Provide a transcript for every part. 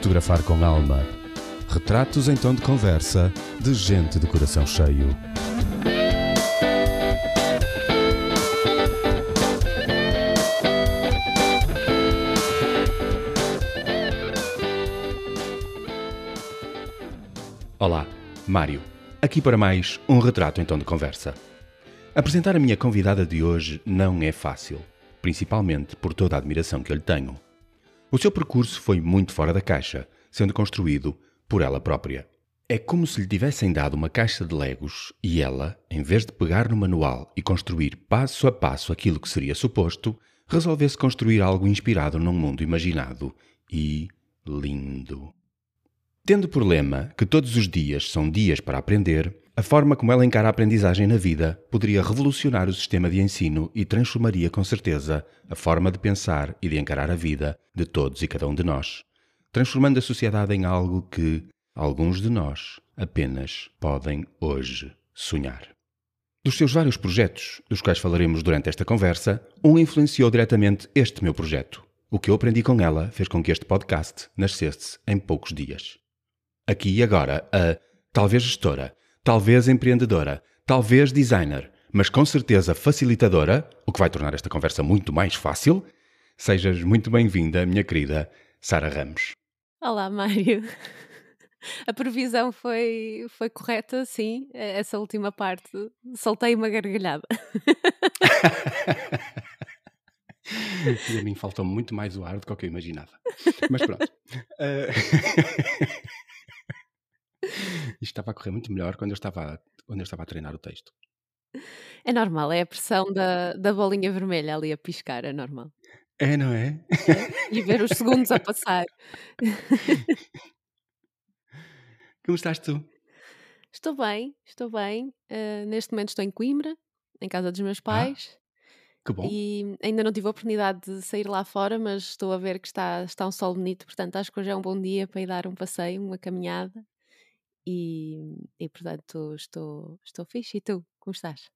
Fotografar com alma. Retratos em tom de conversa de gente de coração cheio. Olá, Mário. Aqui para mais um retrato em tom de conversa. Apresentar a minha convidada de hoje não é fácil, principalmente por toda a admiração que eu lhe tenho. O seu percurso foi muito fora da caixa, sendo construído por ela própria. É como se lhe tivessem dado uma caixa de legos e ela, em vez de pegar no manual e construir passo a passo aquilo que seria suposto, resolvesse construir algo inspirado num mundo imaginado e lindo. Tendo por lema que todos os dias são dias para aprender, a forma como ela encara a aprendizagem na vida poderia revolucionar o sistema de ensino e transformaria com certeza a forma de pensar e de encarar a vida de todos e cada um de nós, transformando a sociedade em algo que alguns de nós apenas podem hoje sonhar. Dos seus vários projetos, dos quais falaremos durante esta conversa, um influenciou diretamente este meu projeto. O que eu aprendi com ela fez com que este podcast nascesse em poucos dias. Aqui e agora, a talvez gestora talvez empreendedora, talvez designer, mas com certeza facilitadora, o que vai tornar esta conversa muito mais fácil. Sejas muito bem-vinda, minha querida Sara Ramos. Olá, Mário. A previsão foi, foi correta, sim. Essa última parte, soltei uma gargalhada. e a mim faltou muito mais o ar do que eu imaginava. Mas pronto. Uh... Estava a correr muito melhor quando eu estava, quando eu estava a treinar o texto. É normal, é a pressão da, da bolinha vermelha ali a piscar, é normal. É, não é? é? E ver os segundos a passar. Como estás tu? Estou bem, estou bem. Uh, neste momento estou em Coimbra, em casa dos meus ah, pais. Ah, que bom. E ainda não tive a oportunidade de sair lá fora, mas estou a ver que está, está um sol bonito, portanto acho que hoje é um bom dia para ir dar um passeio, uma caminhada. E, e portanto estou, estou fixe. E tu, como estás?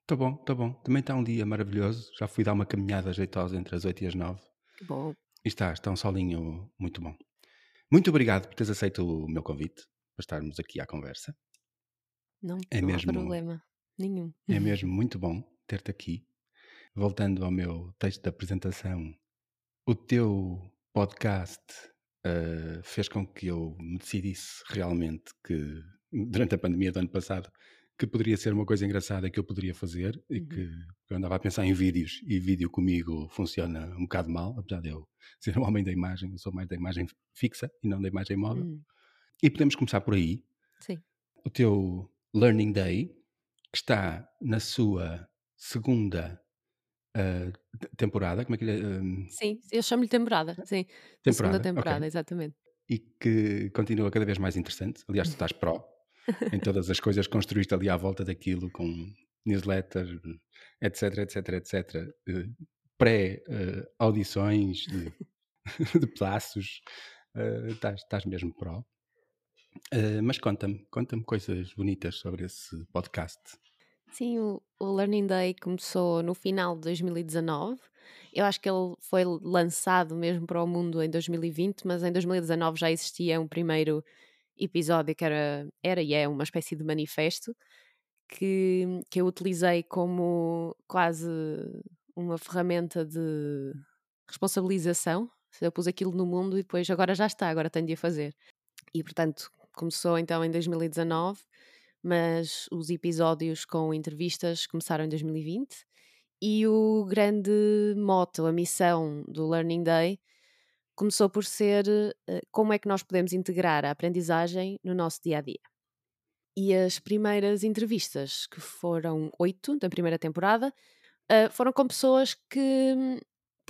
Estou bom, estou bom. Também está um dia maravilhoso. Já fui dar uma caminhada jeitosa entre as 8 e as 9. Que bom. E está, está um solinho muito bom. Muito obrigado por teres aceito o meu convite para estarmos aqui à conversa. Não, é não mesmo, há problema nenhum. É mesmo muito bom ter-te aqui. Voltando ao meu texto de apresentação, o teu podcast uh, fez com que eu me decidisse realmente que, durante a pandemia do ano passado, que poderia ser uma coisa engraçada que eu poderia fazer e uhum. que eu andava a pensar em vídeos e vídeo comigo funciona um bocado mal, apesar de eu ser um homem da imagem, eu sou mais da imagem fixa e não da imagem móvel. Uhum. E podemos começar por aí. Sim. O teu Learning Day, que está na sua segunda uh, temporada, como é que ele uh, Sim, eu chamo-lhe temporada, sim. Temporada, segunda temporada, okay. exatamente. E que continua cada vez mais interessante. Aliás, tu estás pró em todas as coisas que construíste ali à volta daquilo, com newsletter, etc, etc, etc. Uh, Pré-audições de, de pedaços. Estás, estás mesmo pró. mas conta-me, conta-me coisas bonitas sobre esse podcast. Sim, o, Learning Day começou no final de 2019. Eu acho que ele foi lançado mesmo para o mundo em 2020, mas em 2019 já existia um primeiro episódio que era, era e é uma espécie de manifesto que, que eu utilizei como quase uma ferramenta de responsabilização. Eu pus aquilo no mundo e depois agora já está, agora tenho de a fazer. E portanto começou então em 2019 mas os episódios com entrevistas começaram em 2020 e o grande moto, a missão do Learning Day começou por ser uh, como é que nós podemos integrar a aprendizagem no nosso dia a dia. E as primeiras entrevistas, que foram oito da primeira temporada, uh, foram com pessoas que hum,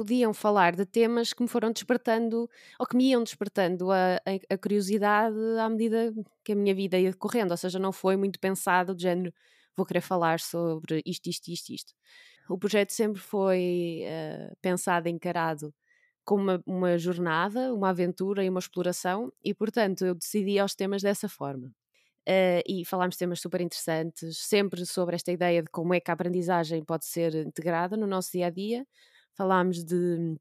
podiam falar de temas que me foram despertando, ou que me iam despertando a, a, curiosidade à medida que a minha vida ia decorrendo, ou seja, não foi muito pensado, de género, vou querer falar sobre isto, isto, isto, isto. O projeto sempre foi uh, pensado, encarado como uma, uma jornada, uma aventura e uma exploração, e portanto eu decidi aos temas dessa forma. Uh, e falámos temas super interessantes, sempre sobre esta ideia de como é que a aprendizagem pode ser integrada no nosso dia a dia, falámos de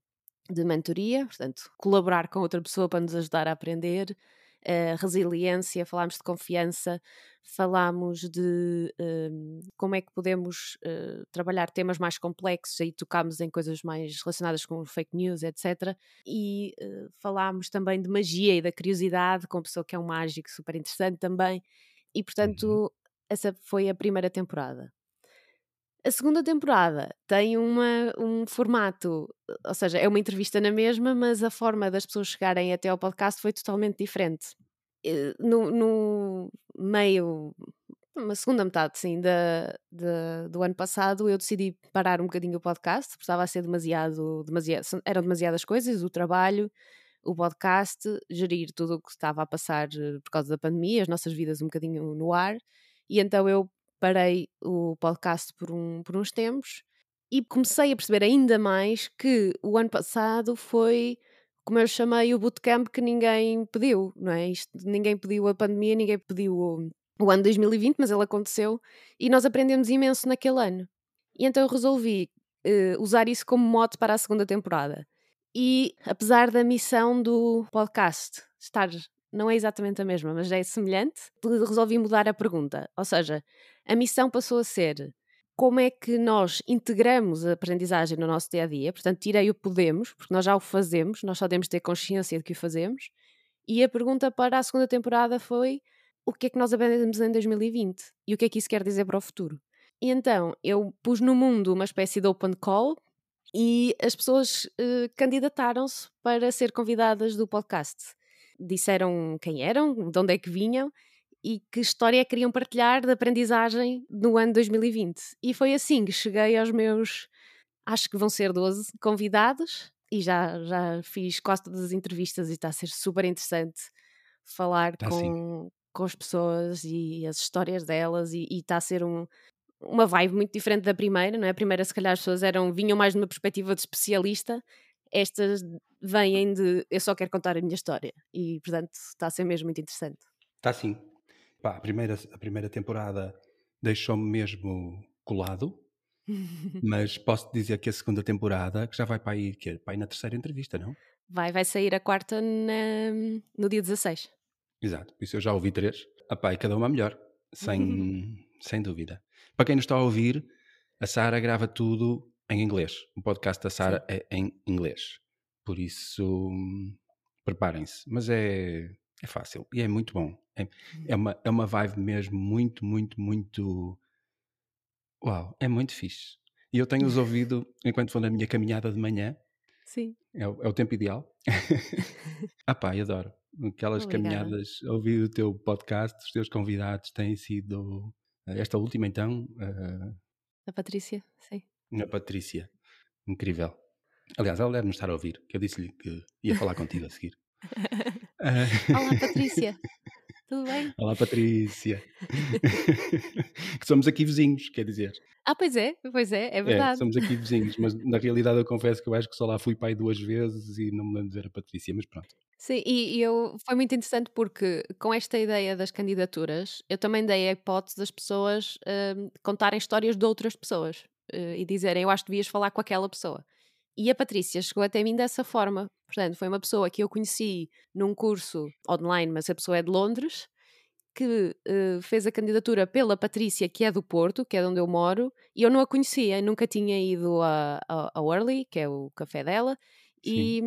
de mentoria, portanto, colaborar com outra pessoa para nos ajudar a aprender, uh, resiliência, falámos de confiança, falámos de uh, como é que podemos uh, trabalhar temas mais complexos, aí tocámos em coisas mais relacionadas com fake news, etc. E uh, falámos também de magia e da curiosidade, com uma pessoa que é um mágico super interessante também. E portanto, uhum. essa foi a primeira temporada. A segunda temporada tem uma, um formato, ou seja, é uma entrevista na mesma, mas a forma das pessoas chegarem até ao podcast foi totalmente diferente. Eh, no, no meio, uma segunda metade, sim, da, do ano passado, eu decidi parar um bocadinho o podcast, porque estava a ser demasiado, demasiado eram demasiadas coisas, o trabalho, o podcast, gerir tudo o que estava a passar eh, por causa da pandemia, as nossas vidas um bocadinho no ar, e então eu parei o podcast por, um, por uns tempos e comecei a perceber ainda mais que o ano passado foi, como eu chamei, o bootcamp que ninguém pediu, não é? Isto, ninguém pediu a pandemia, ninguém pediu o, o ano 2020, mas ele aconteceu e nós aprendemos imenso naquele ano. E então eu resolvi uh, usar isso como mote para a segunda temporada. E apesar da missão do podcast estar não é exatamente a mesma, mas é semelhante, resolvi mudar a pergunta. Ou seja, a missão passou a ser como é que nós integramos a aprendizagem no nosso dia a dia. Portanto, tirei o podemos, porque nós já o fazemos, nós só temos de ter consciência de que o fazemos. E a pergunta para a segunda temporada foi: o que é que nós aprendemos em 2020 e o que é que isso quer dizer para o futuro? E então eu pus no mundo uma espécie de open call e as pessoas uh, candidataram-se para ser convidadas do podcast disseram quem eram, de onde é que vinham e que história queriam partilhar de aprendizagem no ano 2020. E foi assim que cheguei aos meus, acho que vão ser 12 convidados, e já, já fiz quase todas as entrevistas e está a ser super interessante falar tá com, com as pessoas e as histórias delas, e está a ser um, uma vibe muito diferente da primeira, não é? A primeira, se calhar, as pessoas eram, vinham mais numa perspectiva de especialista, estas vêm de eu só quero contar a minha história e portanto está a ser mesmo muito interessante. Está sim. Pá, a, primeira, a primeira temporada deixou-me mesmo colado, mas posso dizer que a segunda temporada que já vai para aí, que é para aí na terceira entrevista, não? Vai, vai sair a quarta na, no dia 16. Exato, por isso eu já ouvi três. Apá, e cada uma melhor, sem, sem dúvida. Para quem nos está a ouvir, a Sara grava tudo em inglês. O podcast da Sara é em inglês. Por isso, preparem-se. Mas é, é fácil e é muito bom. É, é, uma, é uma vibe mesmo muito, muito, muito. Uau, é muito fixe. E eu tenho-os ouvido enquanto vou na minha caminhada de manhã. Sim. É, o, é o tempo ideal. ah pá, adoro. Aquelas Obrigada. caminhadas, ouvir o teu podcast, os teus convidados têm sido. Esta última, então. Uh... A Patrícia, sim. A Patrícia. Incrível. Aliás, ela deve-nos estar a ouvir, que eu disse-lhe que ia falar contigo a seguir. Olá, Patrícia. Tudo bem? Olá, Patrícia. que somos aqui vizinhos, quer dizer. Ah, pois é, pois é, é verdade. É, somos aqui vizinhos, mas na realidade eu confesso que eu acho que só lá fui pai duas vezes e não me lembro de ver a Patrícia, mas pronto. Sim, e, e eu, foi muito interessante porque com esta ideia das candidaturas, eu também dei a hipótese das pessoas uh, contarem histórias de outras pessoas uh, e dizerem eu acho que devias falar com aquela pessoa. E a Patrícia chegou até mim dessa forma. Portanto, foi uma pessoa que eu conheci num curso online, mas a pessoa é de Londres, que uh, fez a candidatura pela Patrícia, que é do Porto, que é onde eu moro, e eu não a conhecia, nunca tinha ido a, a, a Early, que é o café dela, e,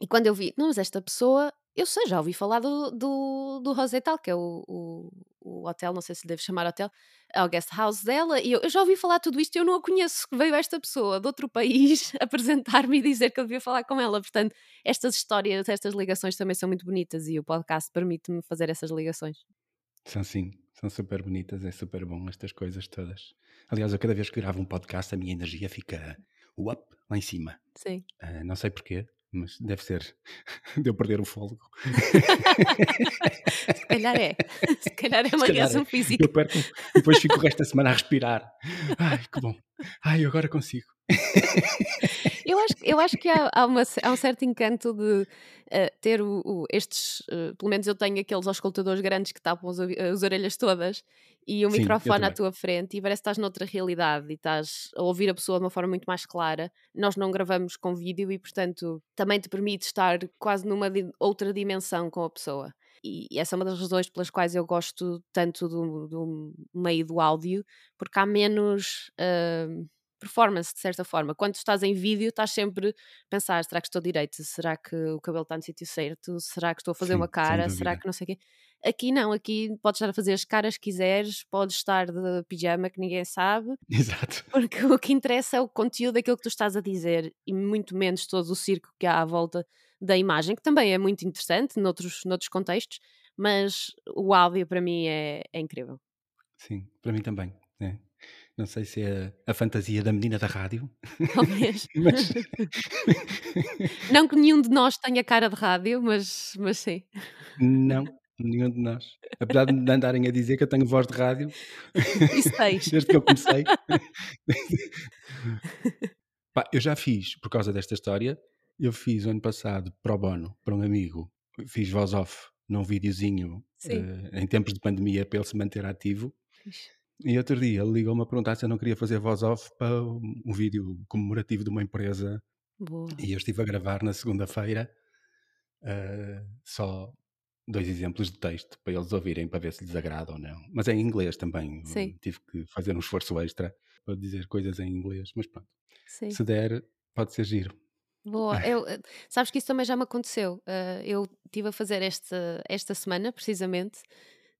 e quando eu vi, não, mas esta pessoa eu sei, já ouvi falar do, do, do Rosetal, que é o, o, o, hotel, não sei se devo chamar hotel, é o guest house dela, e eu, eu, já ouvi falar tudo isto e eu não a conheço. Veio esta pessoa de outro país apresentar-me e dizer que eu devia falar com ela. Portanto, estas histórias, estas ligações também são muito bonitas e o podcast permite-me fazer essas ligações. São sim, são super bonitas, é super bom estas coisas todas. Aliás, eu cada vez que gravo um podcast, a minha energia fica up lá em cima. Sim. Uh, não sei porquê, mas deve ser de eu perder o fôlego. Se calhar é. Se calhar é uma reação é. física. Eu perco, depois fico o resto da semana a respirar. Ai, que bom. Ai, agora consigo. eu, acho, eu acho que há, há, uma, há um certo encanto de uh, ter o, o estes, uh, pelo menos eu tenho aqueles auscultadores grandes que tapam as, as orelhas todas e o Sim, microfone à tua frente e parece que estás noutra realidade e estás a ouvir a pessoa de uma forma muito mais clara. Nós não gravamos com vídeo e, portanto, também te permite estar quase numa outra dimensão com a pessoa. E essa é uma das razões pelas quais eu gosto tanto do, do meio do áudio, porque há menos. Uh, performance, de certa forma. Quando estás em vídeo, estás sempre a pensar: será que estou direito? Será que o cabelo está no sítio certo? Será que estou a fazer Sim, uma cara? Será que não sei o quê? Aqui não, aqui podes estar a fazer as caras que quiseres, podes estar de pijama que ninguém sabe. Exato. Porque o que interessa é o conteúdo daquilo que tu estás a dizer e muito menos todo o circo que há à volta da imagem, que também é muito interessante noutros, noutros contextos, mas o áudio para mim é, é incrível. Sim, para mim também. Não sei se é a fantasia da menina da rádio. Talvez. mas... Não que nenhum de nós tenha cara de rádio, mas, mas sim. Não, nenhum de nós. Apesar de andarem a dizer que eu tenho voz de rádio. Isso tens. Desde que eu comecei. Pá, eu já fiz, por causa desta história, eu fiz o ano passado pro bono para um amigo, fiz voz off num videozinho uh, em tempos de pandemia para ele se manter ativo. E outro dia ele ligou-me a perguntar se eu não queria fazer voz off para um vídeo comemorativo de uma empresa. Boa. E eu estive a gravar na segunda-feira uh, só dois exemplos de texto para eles ouvirem para ver se lhes agrada ou não. Mas é em inglês também. Sim. Tive que fazer um esforço extra para dizer coisas em inglês, mas pronto. Sim. Se der, pode ser giro. Boa, eu, eh, sabes que isso também já me aconteceu. Uh, eu estive a fazer esta, esta semana, precisamente,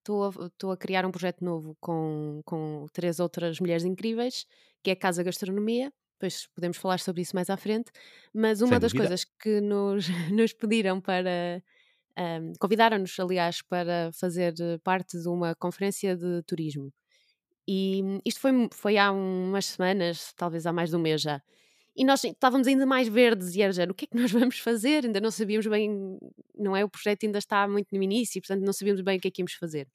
estou a, estou a criar um projeto novo com, com três outras mulheres incríveis, que é a Casa Gastronomia. Depois podemos falar sobre isso mais à frente. Mas uma Sem das dúvida. coisas que nos, nos pediram para. Um, Convidaram-nos, aliás, para fazer parte de uma conferência de turismo. E isto foi, foi há umas semanas, talvez há mais de um mês já. E nós estávamos ainda mais verdes e era já, o que é que nós vamos fazer? Ainda não sabíamos bem, não é? O projeto ainda está muito no início, portanto não sabíamos bem o que é que íamos fazer.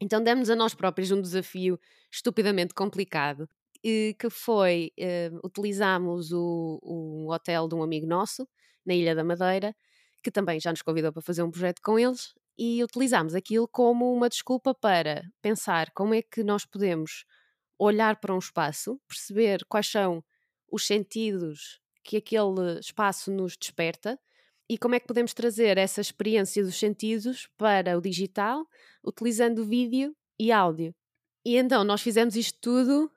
Então demos a nós próprios um desafio estupidamente complicado, que foi, uh, utilizámos o, o hotel de um amigo nosso, na Ilha da Madeira, que também já nos convidou para fazer um projeto com eles, e utilizámos aquilo como uma desculpa para pensar como é que nós podemos olhar para um espaço, perceber quais são os sentidos que aquele espaço nos desperta e como é que podemos trazer essa experiência dos sentidos para o digital, utilizando vídeo e áudio. E então nós fizemos isto tudo,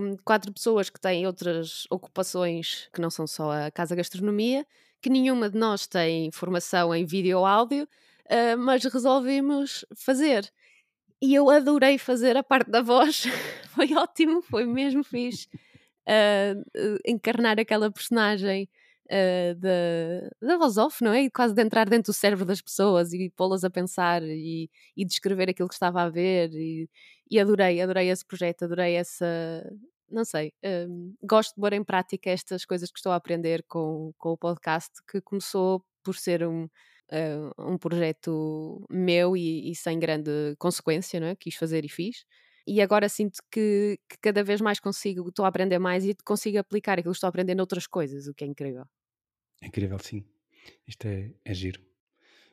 um, quatro pessoas que têm outras ocupações que não são só a Casa Gastronomia, que nenhuma de nós tem formação em vídeo ou áudio, uh, mas resolvemos fazer. E eu adorei fazer a parte da voz, foi ótimo, foi mesmo fixe uh, encarnar aquela personagem uh, da, da voz off, não é? E quase de entrar dentro do cérebro das pessoas e pô-las a pensar e, e descrever aquilo que estava a ver. E, e adorei, adorei esse projeto, adorei essa. Não sei, um, gosto de pôr em prática estas coisas que estou a aprender com, com o podcast, que começou por ser um, Uh, um projeto meu e, e, sem grande consequência, não é? Quis fazer e fiz e agora sinto que, que cada vez mais consigo, estou a aprender mais e consigo aplicar aquilo que estou a aprender noutras coisas, o que é incrível. É incrível, sim. Isto é, é giro.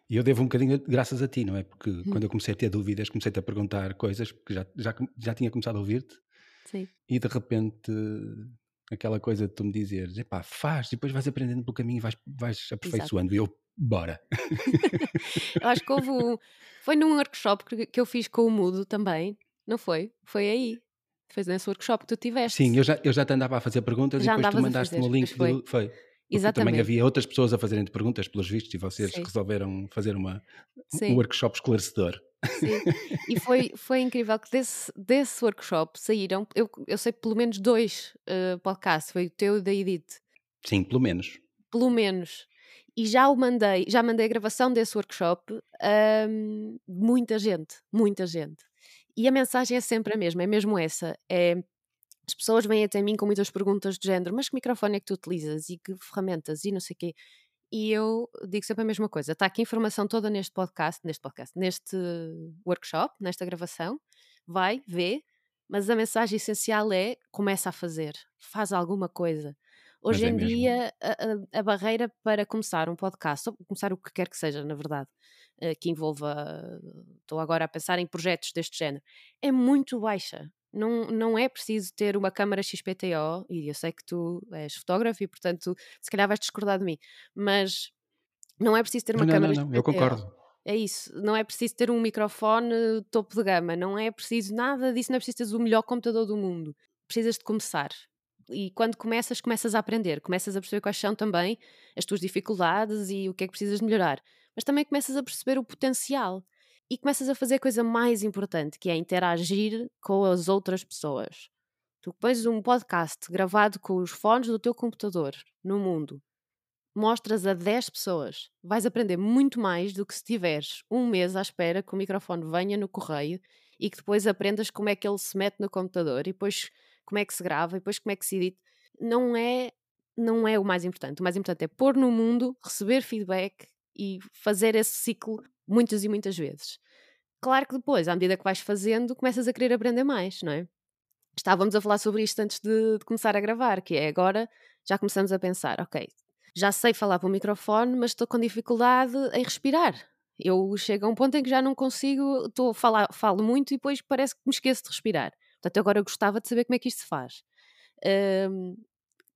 E eu devo um bocadinho graças a ti, não é? Porque hum. quando eu comecei a ter dúvidas, comecei-te a perguntar coisas, porque já, já, já tinha começado a ouvir-te. Sim. E de repente, aquela coisa de tu me dizeres, epá, faz, e depois vais aprendendo pelo caminho e vais, vais aperfeiçoando. Exato. E eu, bora. eu acho que houve um, Foi num workshop que, que eu fiz com o Mudo também, não foi? Foi aí. Foi nesse workshop que tu tiveste. Sim, eu já, eu já te andava a fazer perguntas já e depois tu mandaste-me o link. Foi. Do, foi. Exatamente. Também havia outras pessoas a fazerem perguntas, pelos vistos, e vocês Sim. resolveram fazer uma, um workshop esclarecedor. Sim, e foi, foi incrível que desse, desse workshop saíram, eu, eu sei pelo menos dois uh, podcasts, foi o teu e da Edith. Sim, pelo menos. Pelo menos. E já o mandei, já mandei a gravação desse workshop a um, muita gente, muita gente. E a mensagem é sempre a mesma, é mesmo essa. É, as pessoas vêm até mim com muitas perguntas do género, mas que microfone é que tu utilizas e que ferramentas e não sei o quê. E eu digo sempre a mesma coisa. Está aqui a informação toda neste podcast, neste podcast, neste workshop, nesta gravação. Vai, vê, Mas a mensagem essencial é começa a fazer, faz alguma coisa. Hoje é em mesmo. dia, a, a- a barreira para começar um podcast, ou começar o que quer que seja, na verdade, que envolva. Estou agora a pensar em projetos deste género, é muito baixa. Não, não é preciso ter uma câmara XPTO, e eu sei que tu és fotógrafo e, portanto, se calhar vais discordar de mim, mas não é preciso ter uma não, câmara não, não, eu XPTO. concordo. É isso, não é preciso ter um microfone topo de gama, não é preciso nada disso, não é preciso ter o melhor computador do mundo. Precisas de começar. E quando começas, começas a aprender, começas a perceber quais são também as tuas dificuldades e o que é que precisas de melhorar. Mas também começas a perceber o potencial e começas a fazer a coisa mais importante, que é interagir com as outras pessoas. Tu pões um podcast gravado com os fones do teu computador no mundo mostras a 10 pessoas. Vais aprender muito mais do que se tiveres um mês à espera que o microfone venha no correio e que depois aprendas como é que ele se mete no computador e depois como é que se grava e depois como é que se edita. Não é, não é o mais importante. O mais importante é pôr no mundo, receber feedback e fazer esse ciclo muitas e muitas vezes. Claro que depois, à medida que vais fazendo, começas a querer aprender mais, não é? Estávamos a falar sobre isto antes de, de começar a gravar, que é agora já começamos a pensar, ok, já sei falar para o microfone, mas estou com dificuldade em respirar. Eu chego a um ponto em que já não consigo, estou falar, falo muito e depois parece que me esqueço de respirar. Portanto, agora eu gostava de saber como é que isto se faz. Hum,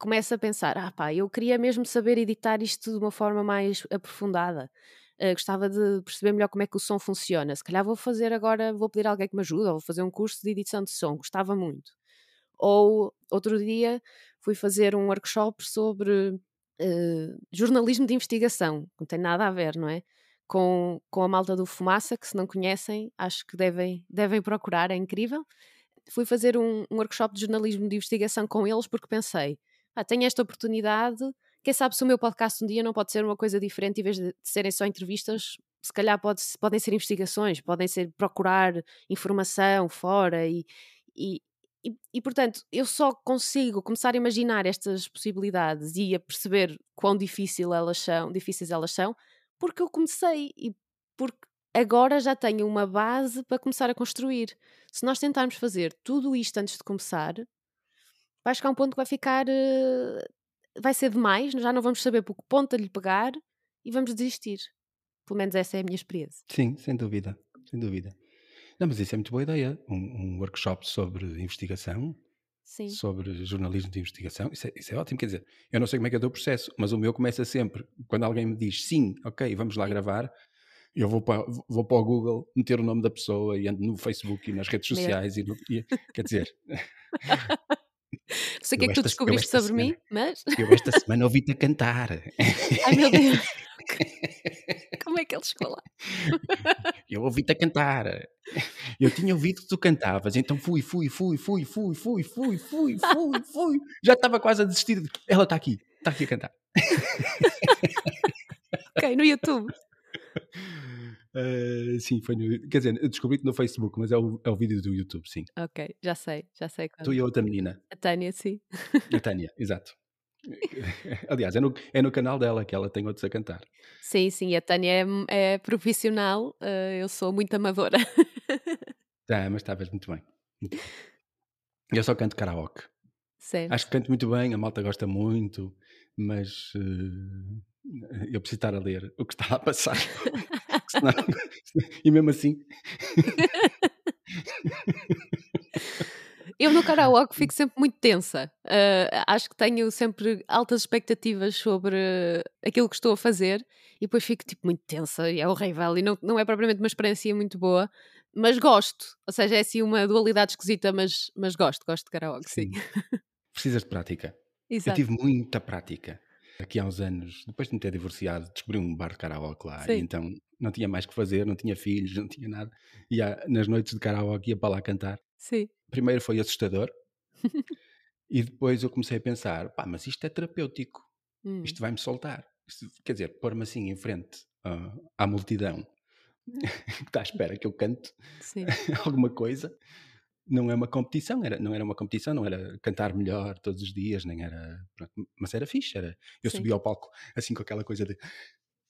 começo a pensar, ah pá, eu queria mesmo saber editar isto de uma forma mais aprofundada. Uh, gostava de perceber melhor como é que o som funciona. Se calhar vou fazer agora, vou pedir alguém que me ajude, ou vou fazer um curso de edição de som. Gostava muito. Ou outro dia fui fazer um workshop sobre uh, jornalismo de investigação. Não tem nada a ver, não é? Com, com a malta do Fumaça, que se não conhecem, acho que devem, devem procurar, é incrível. Fui fazer um, um workshop de jornalismo de investigação com eles porque pensei, ah, tenho esta oportunidade, quem sabe se o meu podcast um dia não pode ser uma coisa diferente, em vez de serem só entrevistas, se calhar pode, podem ser investigações, podem ser procurar informação fora e, e, e, e, portanto, eu só consigo começar a imaginar estas possibilidades e a perceber quão difícil elas são, difíceis elas são, porque eu comecei e porque agora já tenho uma base para começar a construir. Se nós tentarmos fazer tudo isto antes de começar, vai chegar um ponto que vai ficar. Uh, vai ser demais, já não vamos saber por que ponta lhe pegar e vamos desistir. Pelo menos essa é a minha experiência. Sim, sem dúvida, sem dúvida. Não, mas isso é muito boa ideia. Um, um workshop sobre investigação, Sim. sobre jornalismo de investigação, isso é, isso é, ótimo. Quer dizer, eu não sei como é que é o processo, mas o meu começa sempre quando alguém me diz sim, ok, vamos lá gravar. Eu vou para, vou para o Google meter o nome da pessoa e ando no Facebook e nas redes sociais. E, no, e quer dizer, não sei o que é que tu descobriste sobre semana, mim, mas. Eu esta semana ouvi-te a cantar. Ai meu Deus! Como é que ele chegou lá? Eu ouvi-te a cantar. Eu tinha ouvido que tu cantavas, então fui, fui, fui, fui, fui, fui, fui, fui, fui, fui. Já estava quase a desistir. Ela está aqui, está aqui a cantar. ok, no YouTube. Uh, sim, foi no. Quer dizer, descobri-te no Facebook, mas é o, é o vídeo do YouTube, sim. Ok, já sei, já sei. Quando. Tu e a outra menina. A Tânia, sim. A Tânia, exato. Aliás, é no, é no canal dela que ela tem outros a cantar. Sim, sim, a Tânia é, é profissional, uh, eu sou muito amadora. Tá, mas estavas muito bem. Muito bem. Eu só canto karaoke. Certo. Acho que canto muito bem, a malta gosta muito, mas uh, eu preciso estar a ler o que está a passar. senão, e mesmo assim. Eu no karaoke fico sempre muito tensa. Uh, acho que tenho sempre altas expectativas sobre aquilo que estou a fazer e depois fico tipo muito tensa e é horrível e não, não é propriamente uma experiência muito boa, mas gosto. Ou seja, é assim uma dualidade esquisita, mas, mas gosto, gosto de karaoke, sim. sim. Precisas de prática. Exato. Eu tive muita prática. Aqui há uns anos, depois de me ter divorciado, descobri um bar de karaoke lá. Sim. E então não tinha mais que fazer, não tinha filhos, não tinha nada. E nas noites de karaoke ia para lá cantar. Sim. Primeiro foi assustador. e depois eu comecei a pensar, pá, mas isto é terapêutico. Hum. Isto vai-me soltar. Isto, quer dizer, pôr-me assim em frente uh, à multidão que está à espera que eu cante alguma coisa. Não é uma competição, era, não era uma competição, não era cantar melhor todos os dias, nem era. Pronto, mas era fixe. Era, eu Sim. subi ao palco assim com aquela coisa de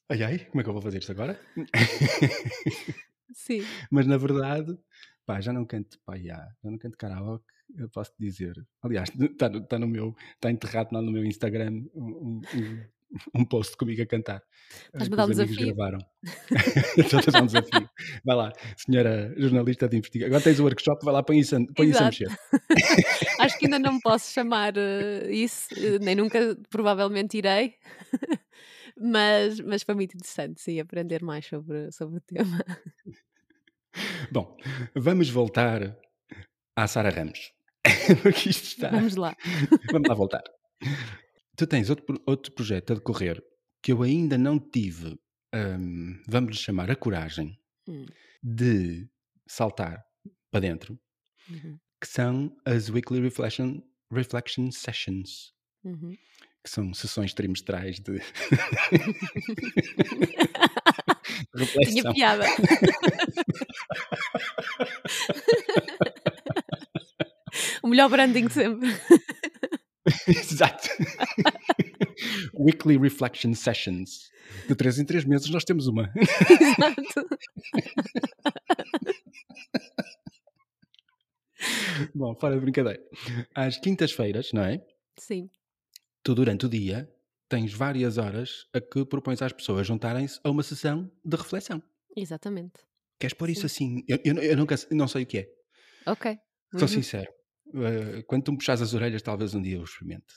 ai ai, como é que eu vou fazer isto agora? Sim. Mas na verdade Pá, já não canto, pá, já, já não canto karaoke, eu posso dizer. Aliás, está tá no meu, está enterrado lá no meu Instagram um, um, um post comigo a cantar. Estás-me a dar um desafio. gravaram. Estou-te a dar um desafio. Vai lá, senhora jornalista de investigação. Agora tens o workshop, vai lá, põe isso, põe isso a mexer. Acho que ainda não posso chamar uh, isso, uh, nem nunca provavelmente irei. mas, mas foi muito interessante, sim, aprender mais sobre, sobre o tema. Bom, vamos voltar à Sara Ramos. Porque isto está... Vamos lá. Vamos lá voltar. Tu tens outro, outro projeto a decorrer que eu ainda não tive, um, vamos chamar a coragem, hum. de saltar para dentro, uhum. que são as Weekly Reflection, reflection Sessions. Uhum. Que são sessões trimestrais de. Tinha piada. o melhor branding sempre. Exato. Weekly Reflection Sessions. De três em três meses nós temos uma. Exato. Bom, fora de brincadeira. Às quintas-feiras, não é? Sim. Tu, durante o dia, tens várias horas a que propões às pessoas juntarem-se a uma sessão de reflexão. Exatamente. Queres pôr Sim. isso assim? Eu, eu, eu nunca, não sei o que é. Ok. Sou uhum. sincero. Uh, quando tu me puxas as orelhas, talvez um dia eu experimente.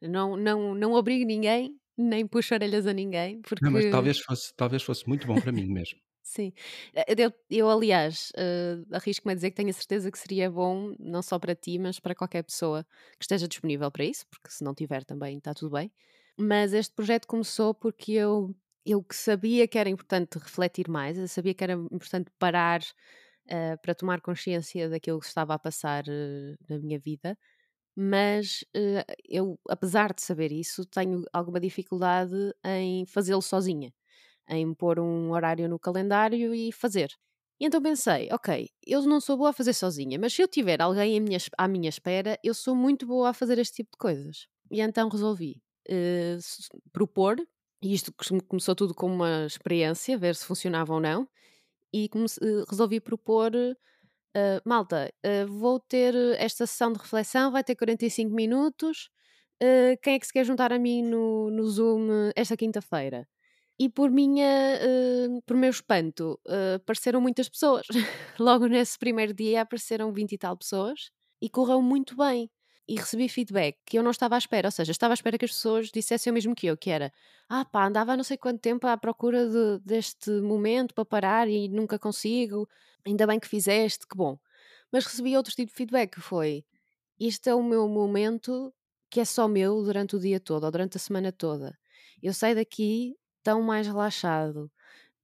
Não, não, não obrigo ninguém, nem puxo orelhas a ninguém. Porque... Não, mas talvez fosse, talvez fosse muito bom para mim mesmo. Sim. Eh, eu, eu aliás, uh, arrisco-me a dizer que tenho a certeza que seria bom, não só para ti, mas para qualquer pessoa que esteja disponível para isso, porque se não tiver também está tudo bem. Mas este projeto começou porque eu, eu sabia que era importante refletir mais, eu sabia que era importante parar uh, para tomar consciência daquilo que estava a passar uh, na minha vida, mas uh, eu, apesar de saber isso, tenho alguma dificuldade em fazê-lo sozinha, em pôr um horário no calendário e fazer. E então pensei, ok, eu não sou boa a fazer sozinha, mas se eu tiver alguém à minha, à minha espera, eu sou muito boa a fazer este tipo de coisas. E então resolvi propor, e isto começou tudo como uma experiência, ver se funcionava ou não, e uh, resolvi propor. Uh, malta, uh, vou ter esta sessão de reflexão, vai ter 45 minutos. quem é que se quer juntar a mim no, no Zoom esta quinta-feira? E por minha, por meu espanto, apareceram muitas pessoas. Logo nesse primeiro dia apareceram 20 e tal pessoas e correu muito bem e recebi feedback que eu não estava à espera, ou seja, estava à espera que as pessoas dissessem o mesmo que eu, que era ah pá, andava não sei quanto tempo à procura de, deste momento para parar e nunca consigo, ainda bem que fizeste, que bom. Mas recebi outro tipo de feedback que foi isto é o meu momento que é só meu durante o dia todo ou durante a semana toda. Eu saio daqui tão mais relaxado.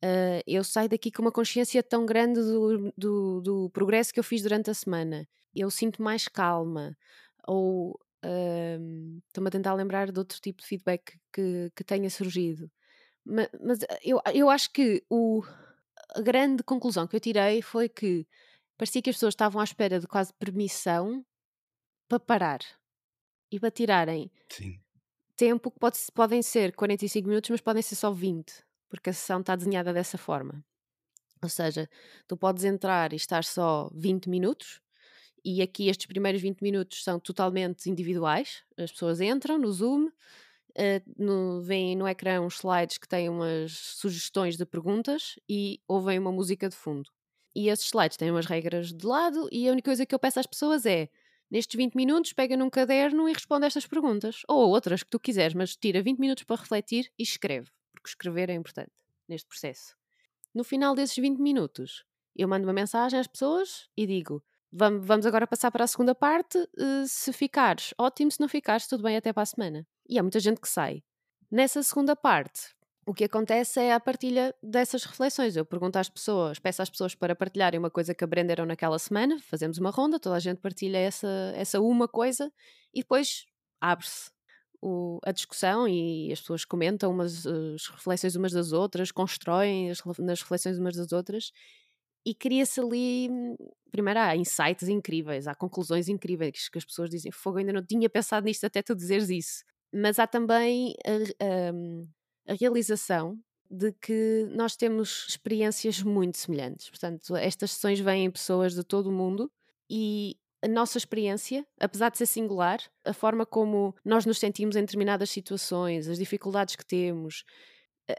Uh, eu saio daqui com uma consciência tão grande do, do, do progresso que eu fiz durante a semana. Eu sinto mais calma ou um, estou-me a tentar lembrar de outro tipo de feedback que, que tenha surgido. Mas, mas, eh, eu, eu acho que o, a grande conclusão que eu tirei foi que parecia que as pessoas estavam à espera de quase permissão para parar e para tirarem Sim. tempo que pode, podem ser 45 minutos, mas podem ser só 20, porque a sessão está desenhada dessa forma. Ou seja, tu podes entrar e estar só 20 minutos, e aqui estes primeiros 20 minutos são totalmente individuais. As pessoas entram no Zoom, uh, no, veem no ecrã uns slides que têm umas sugestões de perguntas e ouvem uma música de fundo. E esses slides têm umas regras de lado e a única coisa que eu peço às pessoas é nestes 20 minutos pega num caderno e responde estas perguntas. Ou outras que tu quiseres, mas tira 20 minutos para refletir e escreve, porque escrever é importante neste processo. No final desses 20 minutos, eu mando uma mensagem às pessoas e digo Vamos agora passar para a segunda parte. Uh, se ficares, ótimo. Se não ficares, tudo bem até para a semana. E há muita gente que sai. Nessa segunda parte, o que acontece é a partilha dessas reflexões. Eu pergunto às pessoas, peço às pessoas para partilharem uma coisa que aprenderam naquela semana, fazemos uma ronda, toda a gente partilha essa, essa uma coisa e depois abre-se a discussão e as pessoas comentam umas, as reflexões umas das outras, constroem as, nas reflexões umas das outras e cria-se ali. Primeiro, há insights incríveis, há conclusões incríveis que as pessoas dizem: Fogo, ainda não tinha pensado nisto até tu dizeres isso. Mas há também a, a, a realização de que nós temos experiências muito semelhantes. Portanto, estas sessões vêm pessoas de todo o mundo e a nossa experiência, apesar de ser singular, a forma como nós nos sentimos em determinadas situações, as dificuldades que temos,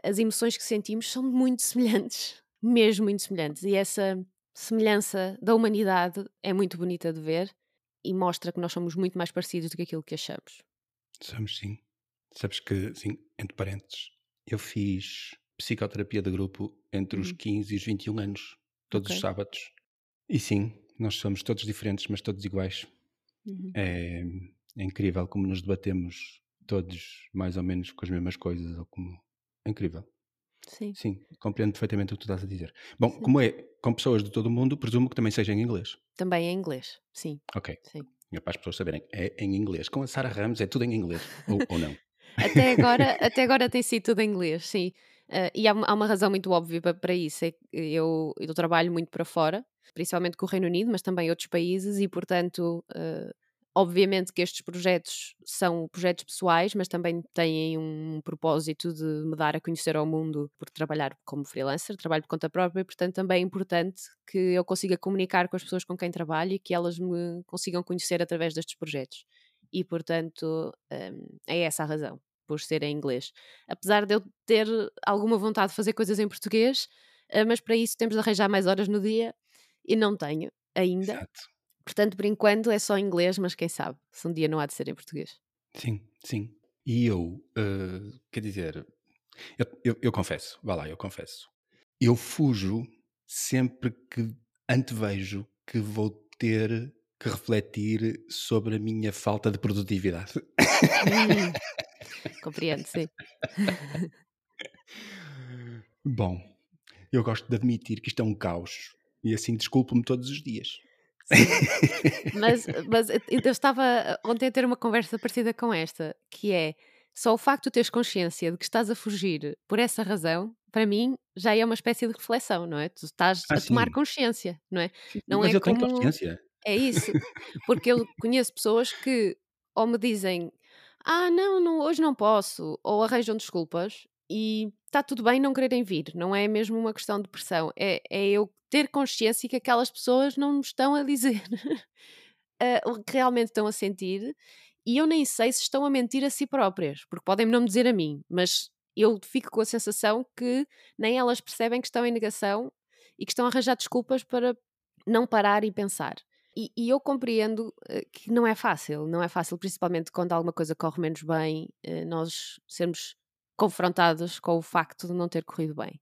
as emoções que sentimos são muito semelhantes, mesmo muito semelhantes. E essa semelhança da humanidade é muito bonita de ver e mostra que nós somos muito mais parecidos do que aquilo que achamos. Somos sim. Sabes que, sim, entre parênteses, eu fiz psicoterapia de grupo entre os 15 uhum. e os 21 anos, todos okay. os sábados. E sim, nós somos todos diferentes, mas todos iguais. Uhum. É, é, incrível como nos debatemos todos mais ou menos com as mesmas coisas, ou como. É incrível. Sim. Sim, compreendo perfeitamente o que tu estás a dizer. Bom, sim. como é com pessoas de todo o mundo, presumo que também seja em inglês. Também é em inglês, sim. Ok. Sim. É para as pessoas saberem, é em inglês. Com a Sara Ramos é tudo em inglês, ou, ou não? Até agora, até agora tem sido tudo em inglês, sim. Uh, e há, há, uma razão muito óbvia para, para isso. É que eu, eu trabalho muito para fora, principalmente com o Reino Unido, mas também outros países, e portanto, uh, obviamente que estes projetos são projetos pessoais, mas também têm um propósito de me dar a conhecer ao mundo por trabalhar como freelancer, trabalho por conta própria, e portanto também é importante que eu consiga comunicar com as pessoas com quem trabalho e que elas me consigam conhecer através destes projetos e portanto um, é essa a razão por ser em inglês. Apesar de eu ter alguma vontade de fazer coisas em português, uh, mas para isso temos de arranjar mais horas no dia e não tenho ainda. Exato. Portanto, por enquanto é só em inglês, mas quem sabe se um dia não há de ser em português. Sim, sim. E eu, uh, quer dizer, eu, eu, eu confesso, vá lá, eu confesso. Eu fujo sempre que antevejo que vou ter que refletir sobre a minha falta de produtividade. Hum, compreendo, sim. Bom, eu gosto de admitir que isto é um caos e assim desculpo-me todos os dias. mas, mas eu estava ontem a ter uma conversa parecida com esta, que é só o facto de teres consciência de que estás a fugir por essa razão, para mim, já é uma espécie de reflexão, não é? Tu estás ah, a tomar consciência, não é? Não mas é eu como... tenho consciência. É isso. Porque eu conheço pessoas que ou me dizem ah, não, não, hoje não posso, ou arranjam desculpas e está tudo bem não quererem vir, não é mesmo uma questão de pressão, é, é eu ter consciência que aquelas pessoas não me estão a dizer uh, o que realmente estão a sentir e eu nem sei se estão a mentir a si próprias, porque podem não me dizer a mim, mas eu fico com a sensação que nem elas percebem que estão em negação e que estão a arranjar desculpas para não parar e pensar. E, e, eu compreendo uh, que não é fácil, não é fácil, principalmente quando alguma coisa corre menos bem, uh, nós sermos confrontados com o facto de não ter corrido bem.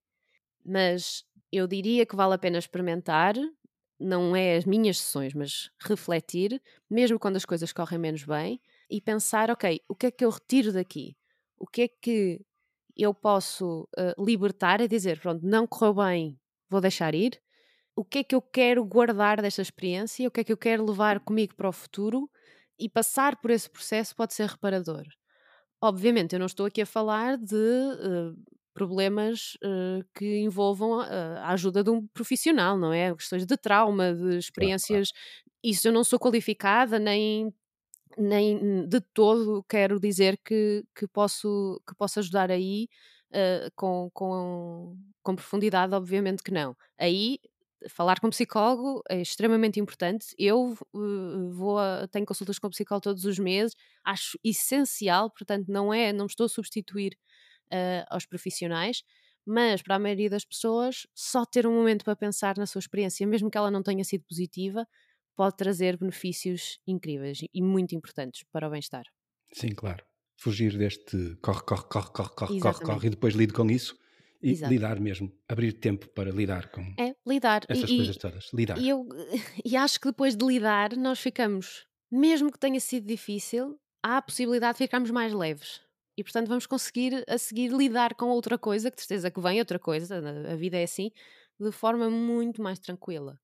Mas eu diria que vale a pena experimentar, não é as minhas sessões, mas refletir, mesmo quando as coisas correm menos bem, e pensar: ok, o que é que eu retiro daqui? O que é que eu posso uh, libertar e dizer: pronto, não correu bem, vou deixar ir o que é que eu quero guardar desta experiência, o que é que eu quero levar comigo para o futuro e passar por esse processo pode ser reparador. Obviamente, eu não estou aqui a falar de uh, problemas uh, que envolvam a, a, ajuda de um profissional, não é? Questões de trauma, de experiências. Claro, claro. Isso eu não sou qualificada, nem, nem de todo quero dizer que, que, posso, que posso ajudar aí. Uh, com, com, com profundidade, obviamente que não. Aí falar com um psicólogo é extremamente importante. Eu uh, vou a, tenho consultas com o psicólogo todos os meses, acho essencial, portanto, não é, não estou a substituir uh, aos profissionais, mas para a maioria das pessoas, só ter um momento para pensar na sua experiência, mesmo que ela não tenha sido positiva, pode trazer benefícios incríveis e muito importantes para o bem-estar. Sim, claro. Fugir deste corre, corre, corre, corre, corre, corre, corre e depois lido com isso e Exato. lidar mesmo, abrir tempo para lidar com é, lidar. essas e, coisas todas. Lidar. E, eu, e acho que depois de lidar, nós ficamos, mesmo que tenha sido difícil, há a possibilidade de ficarmos mais leves. E portanto vamos conseguir a seguir lidar com outra coisa, que de certeza que vem outra coisa, a vida é assim, de forma muito mais tranquila.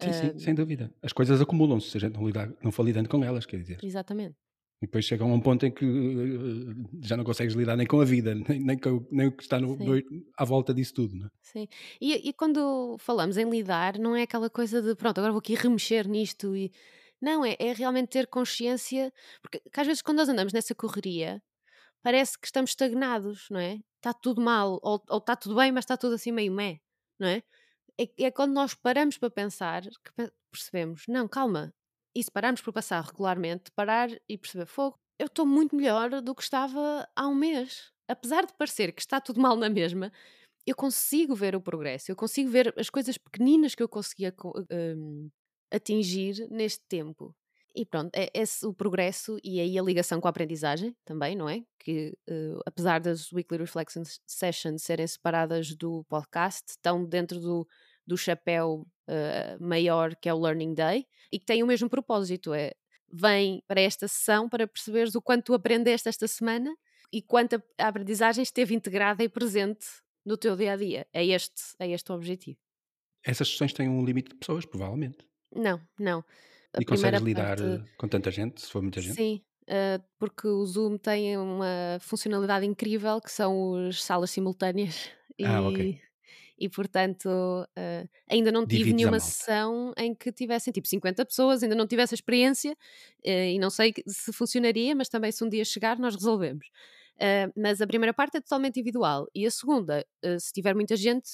Sim, sim, uh, sem dúvida. As coisas acumulam-se se a gente não, lidar, não for lidando com elas, quer dizer. Exatamente. E depois chega a um ponto em que uh, já não consegues lidar nem com a vida, nem, nem, com, nem o que está no, no, à volta disso tudo. Não é? Sim. E, e, quando falamos em lidar, não é aquela coisa de pronto, agora vou aqui remexer nisto e. Não, é, é realmente ter consciência, porque às vezes quando nós andamos nessa correria, parece que estamos estagnados, não é? Está tudo mal, ou, ou está tudo bem, mas está tudo assim meio mé, não é? é? É quando nós paramos para pensar que percebemos, não, calma, e se pararmos por passar regularmente, parar e perceber, fogo, eu estou muito melhor do que estava há um mês. Apesar de parecer que está tudo mal na mesma, eu consigo ver o progresso, eu consigo ver as coisas pequeninas que eu conseguia um, atingir neste tempo. E pronto, é esse o progresso e aí a ligação com a aprendizagem também, não é? Que uh, apesar das Weekly Reflection Sessions serem separadas do podcast, estão dentro do, do chapéu uh, maior que é o Learning Day e que tem o mesmo propósito, é vem para esta sessão para perceberes o quanto tu aprendeste esta semana e quanto a aprendizagem esteve integrada e presente no teu dia a dia. É este, é este o objetivo. Essas sessões têm um limite de pessoas, provavelmente. Não, não. A e consegues lidar parte... Eh, com tanta gente, se for muita gente? Sim, uh, porque o Zoom tem uma funcionalidade incrível que são as salas simultâneas. Ah, e, ok. E portanto, uh, ainda não tive Divides nenhuma sessão em que tivessem tipo 50 pessoas, ainda não tive essa experiência uh, e não sei se funcionaria, mas também se um dia chegar, nós resolvemos. Uh, mas a primeira parte é totalmente individual e a segunda, se tiver muita gente,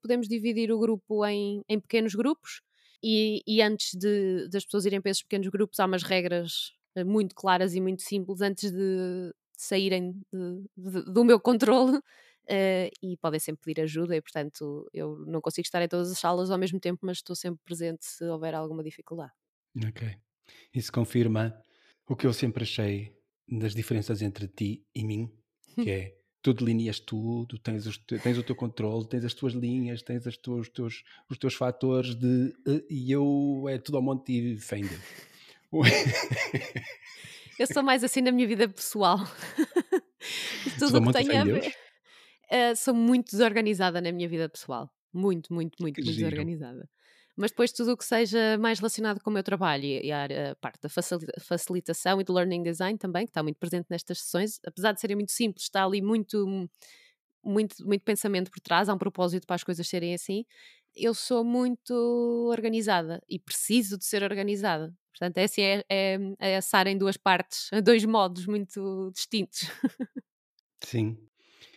podemos dividir o grupo em, em pequenos grupos e, e antes de, das pessoas irem para esses pequenos grupos, há umas regras muito claras e muito simples antes de saírem de, de, do meu controle. E podem sempre pedir ajuda, e portanto eu não consigo estar em todas as salas ao mesmo tempo, mas estou sempre presente se houver alguma dificuldade. Ok. Isso confirma o que eu sempre achei das diferenças entre ti e mim, que é tu delineas tudo, tens, os, tens o teu controle, tens as tuas linhas, tens as tuas, os, teus, os teus fatores de uh, e eu é tudo ao monte e fé em Deus. eu sou mais assim na minha vida pessoal. tudo o que tem a ver. Uh, sou muito desorganizada na minha vida pessoal. Muito, muito, muito, muito desorganizada mas depois tudo o que seja mais relacionado com o meu trabalho e a, a parte da facilitação e do learning design também, que está muito presente nestas sessões, apesar de serem muito simples, está ali muito, muito, muito pensamento por trás, há um propósito para as coisas serem assim. Eu sou muito organizada e preciso de ser organizada. Portanto, essa é, é, é a Sara em duas partes, dois modos muito distintos. Sim,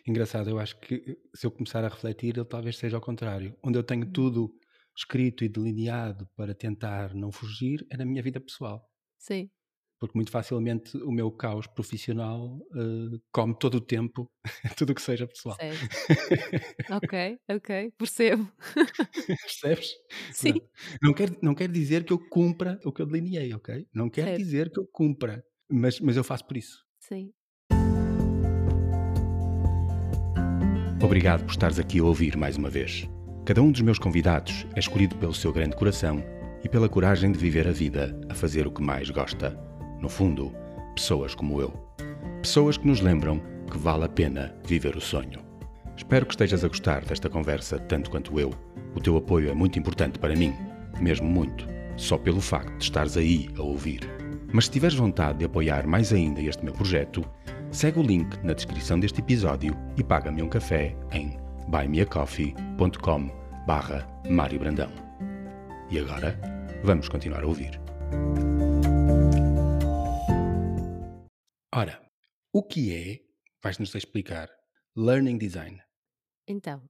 engraçado. Eu acho que se eu começar a refletir, ele talvez seja ao contrário. Onde eu tenho hum. tudo escrito e delineado para tentar não fugir é na minha vida pessoal. Sim. Porque muito facilmente o meu caos profissional uh, come todo o tempo, tudo o que seja pessoal. Certo. ok, ok, percebo. Percebes? Sim. Não, não, quer, não quer dizer que eu cumpra o que eu delineei, ok? Não quer certo. dizer que eu cumpra, mas, mas eu faço por isso. Sim. Obrigado por estares aqui a ouvir mais uma vez. Cada um dos meus convidados é escolhido pelo seu grande coração e pela coragem de viver a vida a fazer o que mais gosta. No fundo, pessoas como eu. Pessoas que nos lembram que vale a pena viver o sonho. Espero que estejas a gostar desta conversa tanto quanto eu. O teu apoio é muito importante para mim, mesmo muito, só pelo facto de estares aí a ouvir. Mas se tiveres vontade de apoiar mais ainda este meu projeto, segue o link na descrição deste episódio e paga-me um café em buymeacoffee.com barra Mário Brandão. E agora, vamos continuar a ouvir. Ora, o que é, vais-nos explicar, Learning Design? Então,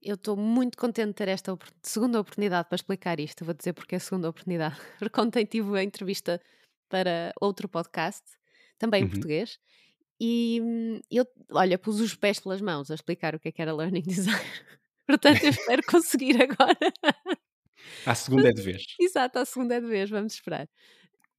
eu estou muito contente de ter esta segunda oportunidade para explicar isto. Vou dizer porque é a segunda oportunidade. Porque ontem tive a entrevista para outro podcast, também em uhum. português, e hum, eu, olha, pus os pés pelas mãos a explicar o que é que era Learning Design. Portanto, eu espero conseguir agora. A segunda é de vez. Exato, a segunda é de vez, vamos esperar.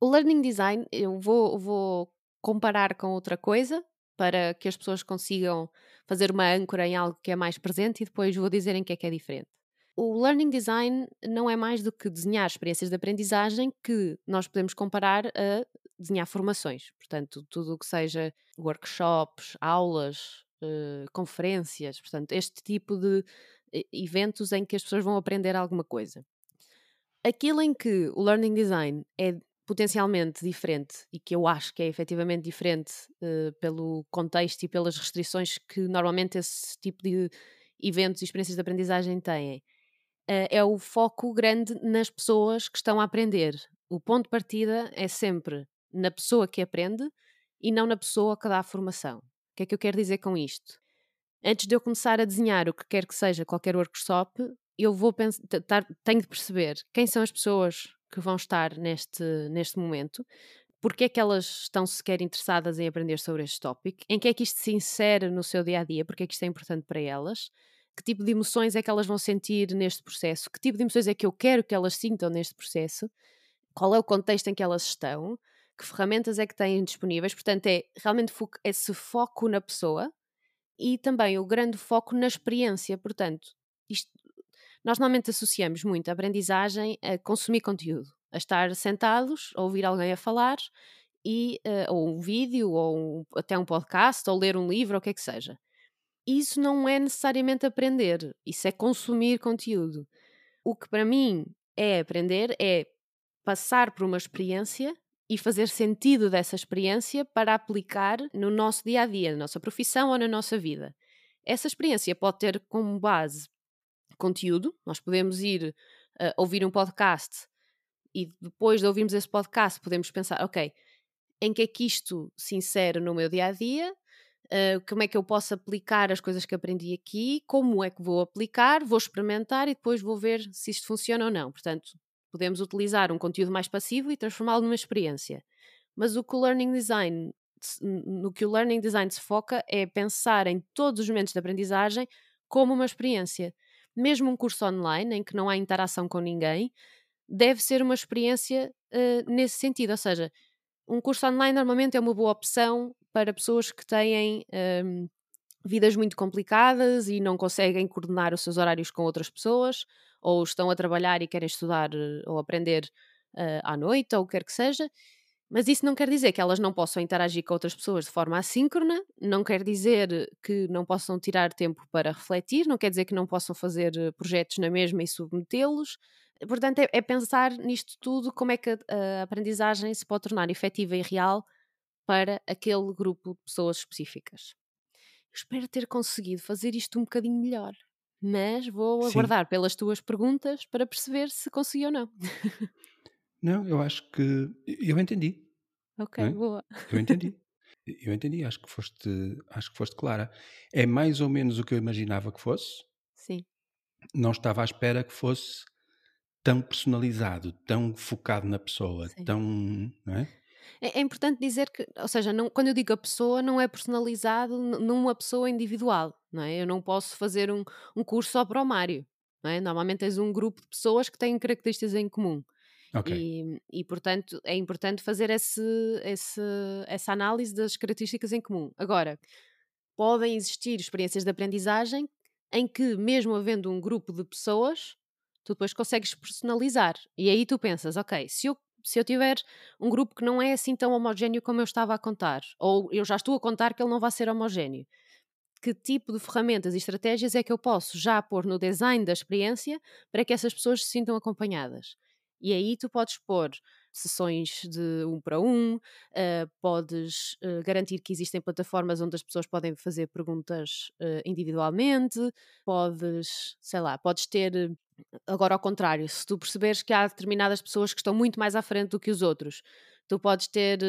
O learning design, eu vou, vou comparar com outra coisa para que as pessoas consigam fazer uma âncora em algo que é mais presente e depois vou dizer em que é que é diferente. O learning design não é mais do que desenhar experiências de aprendizagem que nós podemos comparar a desenhar formações. Portanto, tudo o que seja workshops, aulas, uh, conferências, portanto, este tipo de eventos em que as pessoas vão aprender alguma coisa. Aquilo em que o learning design é potencialmente diferente e que eu acho que é efetivamente diferente uh, pelo contexto e pelas restrições que normalmente esse tipo de eventos e experiências de aprendizagem têm, uh, é o foco grande nas pessoas que estão a aprender. O ponto de partida é sempre na pessoa que aprende e não na pessoa que dá a formação. O que é que eu quero dizer com isto? Antes de eu começar a desenhar o que quer que seja qualquer workshop, eu vou pensar, tenho de perceber quem são as pessoas que vão estar neste, neste momento, porque é que elas estão sequer interessadas em aprender sobre este tópico, em que é que isto se insere no seu dia a dia, porque é que isto é importante para elas, que tipo de emoções é que elas vão sentir neste processo, que tipo de emoções é que eu quero que elas sintam neste processo, qual é o contexto em que elas estão, que ferramentas é que têm disponíveis. Portanto, é realmente esse foco na pessoa e também o grande foco na experiência. Portanto, isto, nós normalmente associamos muito a aprendizagem a consumir conteúdo, a estar sentados, a ouvir alguém a falar, e, uh, ou um vídeo, ou um, até um podcast, ou ler um livro, ou o que é que seja. Isso não é necessariamente aprender, isso é consumir conteúdo. O que para mim é aprender é passar por uma experiência e fazer sentido dessa experiência para aplicar no nosso dia a dia, na nossa profissão ou na nossa vida. Essa experiência pode ter como base conteúdo, nós podemos ir uh, ouvir um podcast e depois de ouvirmos esse podcast podemos pensar, ok, em que é que isto se insere no meu dia a dia, uh, como é que eu posso aplicar as coisas que aprendi aqui, como é que vou aplicar, vou experimentar e depois vou ver se isto funciona ou não. Portanto, Podemos utilizar um conteúdo mais passivo e transformá-lo numa experiência. Mas o que o learning design, no que o learning design se foca é pensar em todos os momentos de aprendizagem como uma experiência. Mesmo um curso online em que não há interação com ninguém, deve ser uma experiência uh, nesse sentido. Ou seja, um curso online normalmente é uma boa opção para pessoas que têm um, vidas muito complicadas e não conseguem coordenar os seus horários com outras pessoas, ou estão a trabalhar e querem estudar eh, ou aprender uh, à noite, ou o que quer que seja. Mas isso não quer dizer que elas não possam interagir com outras pessoas de forma assíncrona, não quer dizer que não possam tirar tempo para refletir, não quer dizer que não possam fazer eh, projetos na mesma e submetê-los. Portanto, é, é, pensar nisto tudo, como é que a, a aprendizagem se pode tornar efetiva e real para aquele grupo de pessoas específicas espero ter conseguido fazer isto um bocadinho melhor. Mas vou Sim. aguardar pelas tuas perguntas para perceber se consegui ou não. Não, eu acho que eu entendi. Ok, é? boa. Eu entendi. Eu entendi, acho que foste, acho que foste clara. É mais ou menos o que eu imaginava que fosse. Sim. Não estava à espera que fosse tão personalizado, tão focado na pessoa, Sim. tão, não é? É, é importante dizer que, ou seja, não, quando eu digo a pessoa, não é personalizado numa pessoa individual, não é? Eu não posso fazer um, um curso só para o Mário, não é? Normalmente tens um grupo de pessoas que têm características em comum. Okay. E, e, portanto, é importante fazer esse, esse, essa análise das características em comum. Agora, podem existir experiências de aprendizagem em que, mesmo havendo um grupo de pessoas, tu depois consegues personalizar. E aí tu pensas, ok, se eu se eu tiver um grupo que não é assim tão homogéneo como eu estava a contar, ou eu já estou a contar que ele não vai ser homogéneo, que tipo de ferramentas e estratégias é que eu posso já pôr no design da experiência para que essas pessoas se sintam acompanhadas? E aí tu podes pôr sessões de um para um, uh, podes uh, garantir que existem plataformas onde as pessoas podem fazer perguntas uh, individualmente, podes, sei lá, podes ter Agora, ao contrário, se tu perceberes que há determinadas pessoas que estão muito mais à frente do que os outros, tu podes ter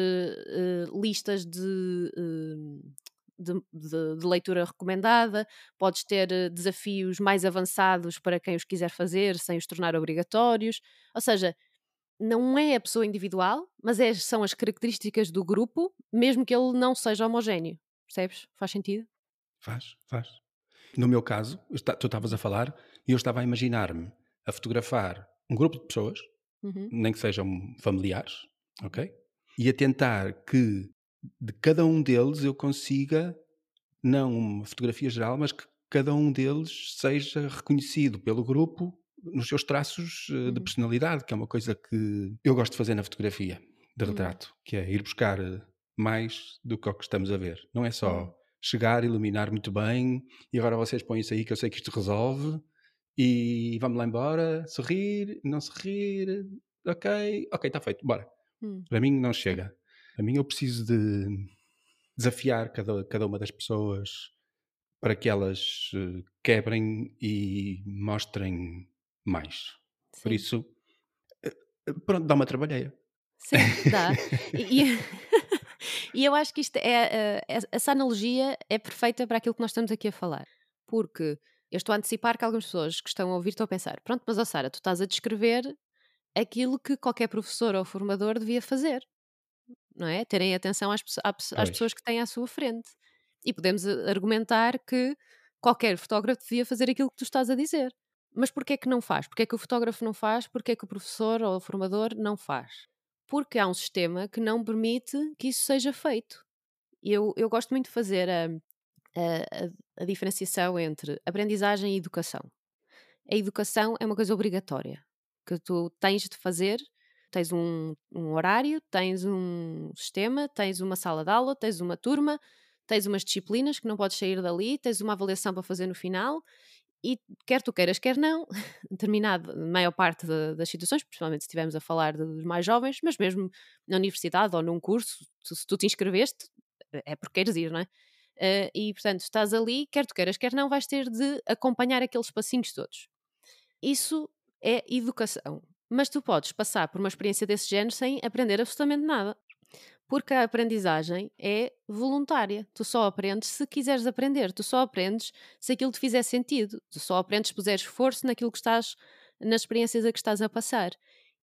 listas de, de, de, de, leitura recomendada, podes ter desafios mais avançados para quem os quiser fazer, sem os tornar obrigatórios. Ou seja, não é a pessoa individual, mas é, são as características do grupo, mesmo que ele não seja homogéneo. Percebes? Faz sentido? Faz, faz. No meu caso, tu estavas a falar e eu estava a imaginar-me a fotografar um grupo de pessoas, uhum. nem que sejam familiares, ok? E a tentar que de cada um deles eu consiga, não uma fotografia geral, mas que cada um deles seja reconhecido pelo grupo nos seus traços uh, de uhum. personalidade, que é uma coisa que eu gosto de fazer na fotografia de uhum. retrato, uhum. que é ir buscar eh, mais do que o que estamos a ver. Não é só uhum. chegar, iluminar muito bem e agora vocês põem isso aí que eu sei que isto resolve e vamos lá embora, sorrir, não sorrir, ok, ok, está feito, bora. Hum. Para mim não chega. Para mim eu preciso de desafiar cada, cada uma das pessoas para que elas uh, quebrem e mostrem mais. Sim. Por isso, uh, pronto, dá uma trabalheira. Sim, dá. e, E eu acho que isto é, é, essa analogia é perfeita para aquilo que nós estamos aqui a falar. Porque eu estou a antecipar que algumas pessoas que estão a ouvir estão a pensar: pronto, mas ó Sara, tu estás a descrever aquilo que qualquer professor ou formador devia fazer, não é? Terem atenção às, às pessoas que têm à sua frente. E podemos argumentar que qualquer fotógrafo devia fazer aquilo que tu estás a dizer. Mas porquê é que não faz? Porquê é que o fotógrafo não faz? Porquê é que o professor ou o formador não faz? Porque há um sistema que não permite que isso seja feito. Eu, eu gosto muito de fazer a, a, a diferenciação entre aprendizagem e educação. A educação é uma coisa obrigatória que tu tens de fazer. Tens um, um horário, tens um sistema, tens uma sala de aula, tens uma turma, tens umas disciplinas que não podes sair dali, tens uma avaliação para fazer no final e quer tu queiras, quer não, determinada maior parte de, das situações, principalmente se estivermos a falar dos mais jovens, mas mesmo na universidade ou num curso, se tu te inscreveste, é porque queres ir, não é? Uh, e portanto, estás ali, quer tu queiras, quer não, vais ter de acompanhar aqueles passinhos todos. Isso é educação. Mas tu podes passar por uma experiência desse género sem aprender absolutamente nada. Porque a aprendizagem é voluntária. Tu só aprendes se quiseres aprender. Tu só aprendes se aquilo te fizer sentido. Tu só aprendes se puseres esforço naquilo que estás, nas experiências a que estás a passar.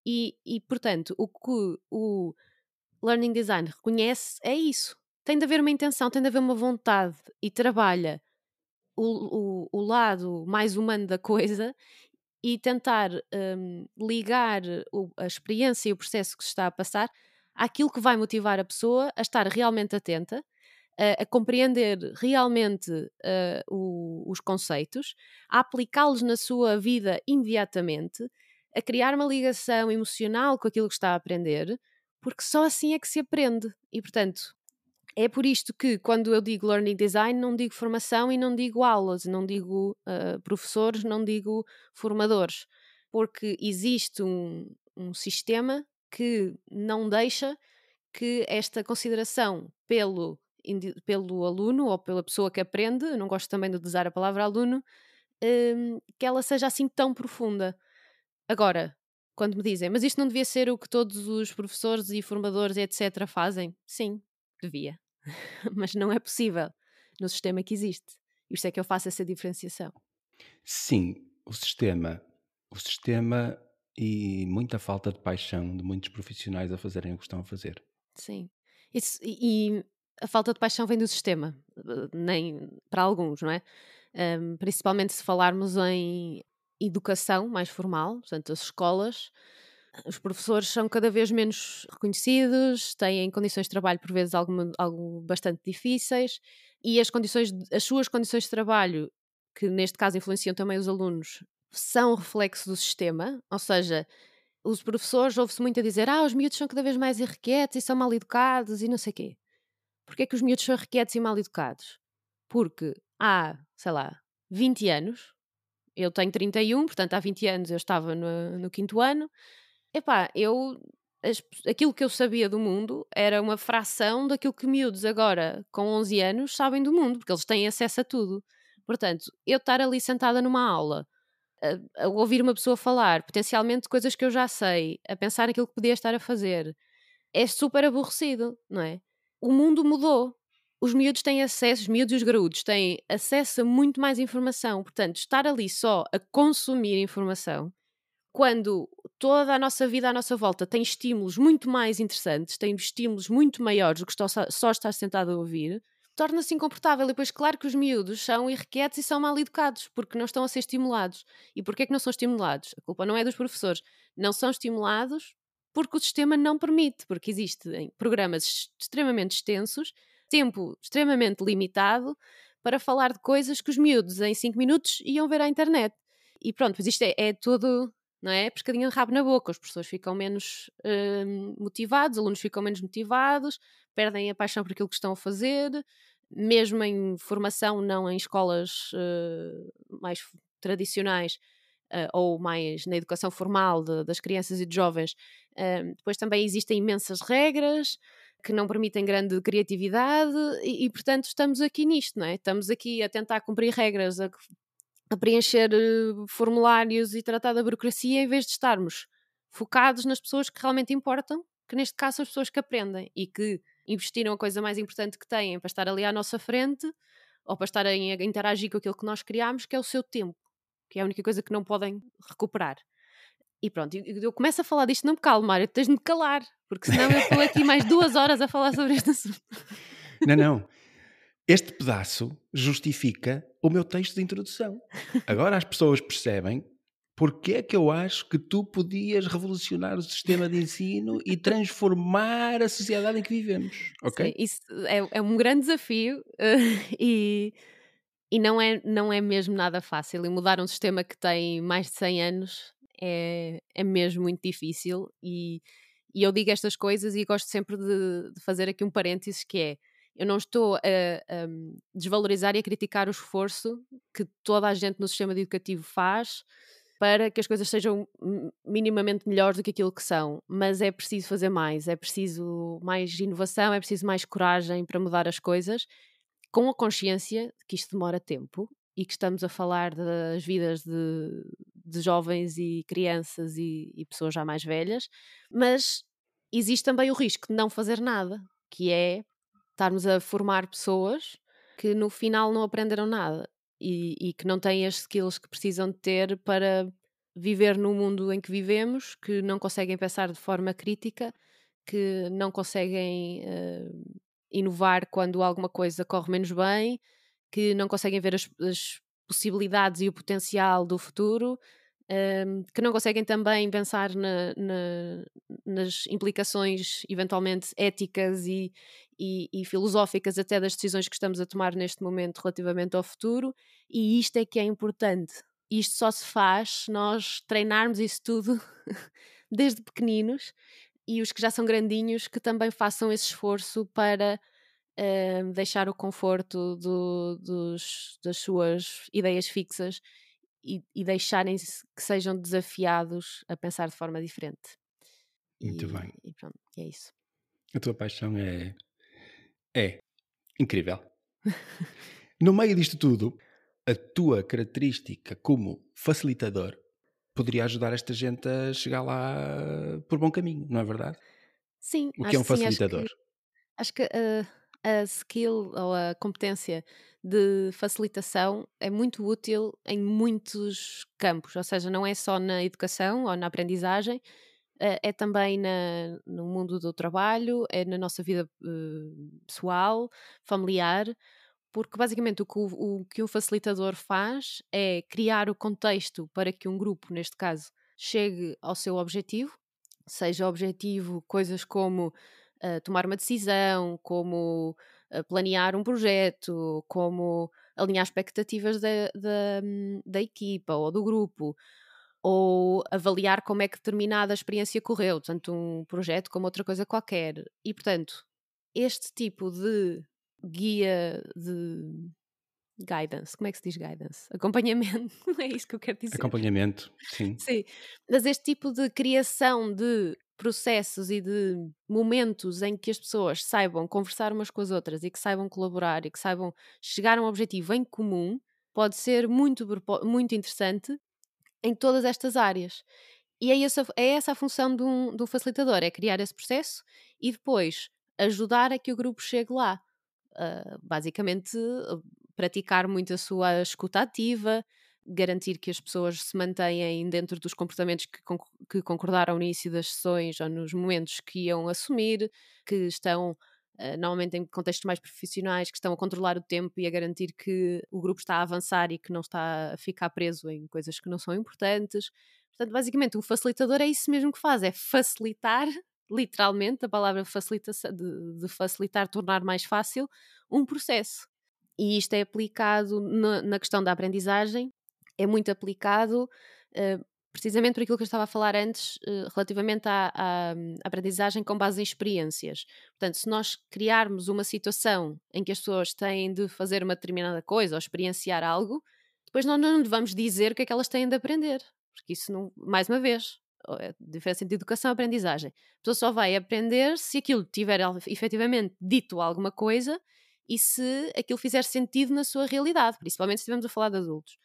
E, e portanto, o que o Learning Design reconhece é isso. Tem de haver uma intenção, tem de haver uma vontade e trabalha o, o, o lado mais humano da coisa e tentar um, ligar o, a experiência e o processo que se está a passar àquilo que vai motivar a pessoa a estar realmente atenta, a, a compreender realmente uh, o, os conceitos, a aplicá-los na sua vida imediatamente, a criar uma ligação emocional com aquilo que está a aprender, porque só assim é que se aprende. E, portanto, é por isto que, quando eu digo learning design, não digo formação e não digo aulas, não digo uh, professores, não digo formadores, porque existe um, um sistema que não deixa que esta consideração pelo, pelo aluno ou pela pessoa que aprende, não gosto também de usar a palavra aluno, um, que ela seja assim tão profunda. Agora, quando me dizem, mas isto não devia ser o que todos os professores e formadores, etc., fazem? Sim, devia. mas não é possível no sistema que existe. Isto é que eu faço essa diferenciação. Sim, o sistema. O sistema e muita falta de paixão de muitos profissionais a fazerem o que estão a fazer. Sim. Isso, e, a falta de paixão vem do sistema, nem para alguns, não é? Um, principalmente se falarmos em educação mais formal, portanto, as escolas, os professores são cada vez menos reconhecidos, têm condições de trabalho por vezes algo, algo bastante difíceis e as condições, as suas condições de trabalho, que neste caso influenciam também os alunos, são reflexo do sistema, ou seja, os professores ouve-se muito a dizer ah, os miúdos são cada vez mais irrequietos e são mal educados e não sei quê. Porquê é que os miúdos são irrequietos e mal educados? Porque há, sei lá, 20 anos, eu tenho 31, portanto há 20 anos eu estava no, no quinto ano, epá, eu as, aquilo que eu sabia do mundo era uma fração daquilo que miúdos agora, com 11 anos, sabem do mundo, porque eles têm acesso a tudo. Portanto, eu estar ali sentada numa aula a, a, ouvir uma pessoa falar, potencialmente coisas que eu já sei, a pensar naquilo que podia estar a fazer, é super aborrecido, não é? O mundo mudou. Os miúdos têm acesso, os miúdos e os graúdos têm acesso a muito mais informação. Portanto, estar ali só a consumir informação, quando toda a nossa vida à nossa volta tem estímulos muito mais interessantes, tem estímulos muito maiores do que só estar sentado a ouvir, torna-se incomportável. E depois, claro que os miúdos são irrequietos e são mal educados, porque não estão a ser estimulados. E porquê é que não são estimulados? A culpa não é dos professores. Não são estimulados porque o sistema não permite, porque existem programas extremamente extensos, tempo extremamente limitado, para falar de coisas que os miúdos em 5 minutos iam ver à internet. E pronto, pois isto é, é todo não é? Pescadinho de rabo na boca, os professores ficam menos uh, motivados, os alunos ficam menos motivados, perdem a paixão por aquilo que estão a fazer, mesmo em formação, não em escolas uh, mais tradicionais uh, ou mais na educação formal de, das crianças e de jovens, depois também existem imensas regras que não permitem grande criatividade e, e, portanto estamos aqui nisto, não é? Estamos aqui a tentar cumprir regras, a a preencher uh, formulários e tratar da burocracia em vez de estarmos focados nas pessoas que realmente importam, que neste caso são as pessoas que aprendem e que investiram a coisa mais importante que têm para estar ali à nossa frente ou para estarem a interagir com aquilo que nós criámos, que é o seu tempo, que é a única coisa que não podem recuperar. E pronto, eu, começo a falar disto, não me calmo, Mário, tens de me calar, porque senão eu estou aqui mais duas horas a falar sobre este assunto. Não, não. Este pedaço justifica o meu texto de introdução. Agora as pessoas percebem porque é que eu acho que tu podias revolucionar o sistema de ensino e transformar a sociedade em que vivemos, ok? Sim, isso é, é um grande desafio uh, e, e não, é, não é mesmo nada fácil. E mudar um sistema que tem mais de 100 anos é, é mesmo muito difícil. E, e eu digo estas coisas e gosto sempre de, de fazer aqui um parênteses que é eu não estou a, a, desvalorizar e a criticar o esforço que toda a gente no sistema educativo faz para que as coisas sejam minimamente melhores do que aquilo que são, mas é preciso fazer mais, é preciso mais inovação, é preciso mais coragem para mudar as coisas, com a consciência de que isto demora tempo e que estamos a falar das vidas de, de jovens e crianças e, e pessoas já mais velhas, mas existe também o risco de não fazer nada, que é estarmos a formar pessoas que no final não aprenderam nada e, e, que não têm as skills que precisam de ter para viver no mundo em que vivemos, que não conseguem pensar de forma crítica, que não conseguem uh, inovar quando alguma coisa corre menos bem, que não conseguem ver as, as possibilidades e o potencial do futuro. Um, que não conseguem também pensar na, na, nas implicações eventualmente éticas e, e, e, filosóficas até das decisões que estamos a tomar neste momento relativamente ao futuro, e isto é que é importante. Isto só se faz se nós treinarmos isso tudo desde pequeninos e os que já são grandinhos que também façam esse esforço para uh, deixar o conforto do, dos, das suas ideias fixas e, e deixarem que sejam desafiados a pensar de forma diferente. Muito e, bem. E pronto, é isso. A tua paixão é é incrível. no meio disto tudo, a tua característica como facilitador poderia ajudar esta gente a chegar lá por bom caminho, não é verdade? Sim. O que é um facilitador? Sim, acho que, acho que uh, a skill ou a competência de facilitação é muito útil em muitos campos, ou seja, não é só na educação ou na aprendizagem, eh, é também na, no mundo do trabalho, é na nossa vida uh, pessoal, familiar, porque basicamente o que, o, o que um facilitador faz é criar o contexto para que um grupo, neste caso, chegue ao seu objetivo, seja objetivo coisas como uh, tomar uma decisão, como uh, planear um projeto, como alinhar expectativas da, da, da equipa ou do grupo, ou avaliar como é que determinada experiência correu, tanto um projeto como outra coisa qualquer. E, portanto, este tipo de guia de guidance, como é que se diz guidance? Acompanhamento, é isso que eu quero dizer. Acompanhamento, sim. Sim, mas este tipo de criação de processos e de momentos em que as pessoas saibam conversar umas com as outras e que saibam colaborar e que saibam chegar a um objetivo em comum pode ser muito, muito interessante em todas estas áreas. E é essa, é essa a função de um, de um facilitador, é criar esse processo e depois ajudar a que o grupo chegue lá. Uh, basicamente, praticar muito a sua escuta ativa, garantir que as pessoas se mantenham dentro dos comportamentos que, que concordaram no início das sessões ou nos momentos que iam assumir, que estão Uh, normalmente em contextos mais profissionais, que estão a controlar o tempo e a garantir que o grupo está a avançar e que não está a ficar preso em coisas que não são importantes. Portanto, basicamente, um facilitador é isso mesmo que faz, é facilitar, literalmente, a palavra facilita de, de facilitar, tornar mais fácil um processo. E isto é aplicado na questão da aprendizagem, é muito aplicado uh, precisamente por aquilo que eu estava a falar antes, uh, relativamente à, à, à, aprendizagem com base em experiências. Portanto, se nós criarmos uma situação em que as pessoas têm de fazer uma determinada coisa ou experienciar algo, depois nós não vamos dizer o que é que elas têm de aprender. Porque isso, não, mais uma vez, é diferença entre educação e aprendizagem. A pessoa só vai aprender se aquilo tiver efetivamente dito alguma coisa e se aquilo fizer sentido na sua realidade, principalmente se estivermos a falar de adultos.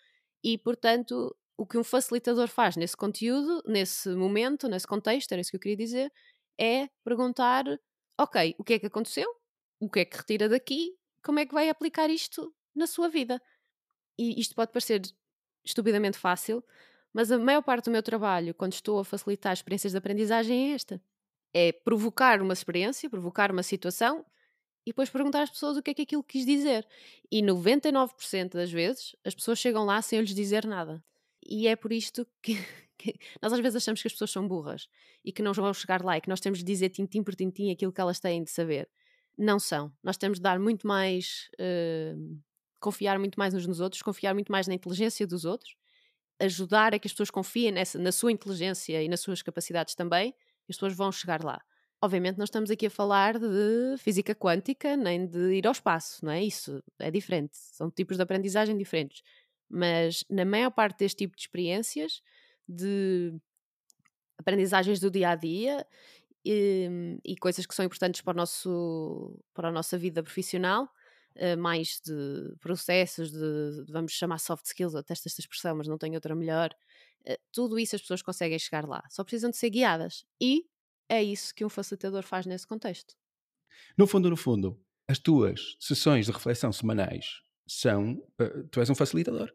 E, portanto, o que um facilitador faz nesse conteúdo, nesse momento, nesse contexto, era isso que eu queria dizer, é perguntar ok, o que é que aconteceu? O que é que retira daqui? Como é que vai aplicar isto na sua vida? E isto pode parecer estupidamente fácil, mas a maior parte do meu trabalho, quando estou a facilitar experiências de aprendizagem, é esta: é provocar uma experiência, provocar uma situação e depois perguntar às pessoas o que é que aquilo quis dizer. E 99% das vezes as pessoas chegam lá sem eu lhes dizer nada. E é por isto que, que, nós às vezes achamos que as pessoas são burras e que não vão chegar lá e que nós temos de dizer tintim por tintim aquilo que elas têm de saber. Não são. Nós temos de dar muito mais. Uh, confiar muito mais uns nos outros, confiar muito mais na inteligência dos outros, ajudar a que as pessoas confiem nessa, na sua inteligência e nas suas capacidades também, e as pessoas vão chegar lá. Obviamente, não estamos aqui a falar de física quântica nem de ir ao espaço, não é? Isso é diferente. São tipos de aprendizagem diferentes. Mas na maior parte deste tipo de experiências, de aprendizagens do dia a dia e, e coisas que são importantes para, o nosso, para a nossa vida profissional, Uh, mais de processos, de, de, vamos chamar soft skills, até esta expressão, mas não tenho outra melhor. Uh, tudo isso as pessoas conseguem chegar lá, só precisam de ser guiadas. E é isso que um facilitador faz nesse contexto. No fundo, no fundo, as tuas sessões de reflexão semanais são. Uh, tu és um facilitador.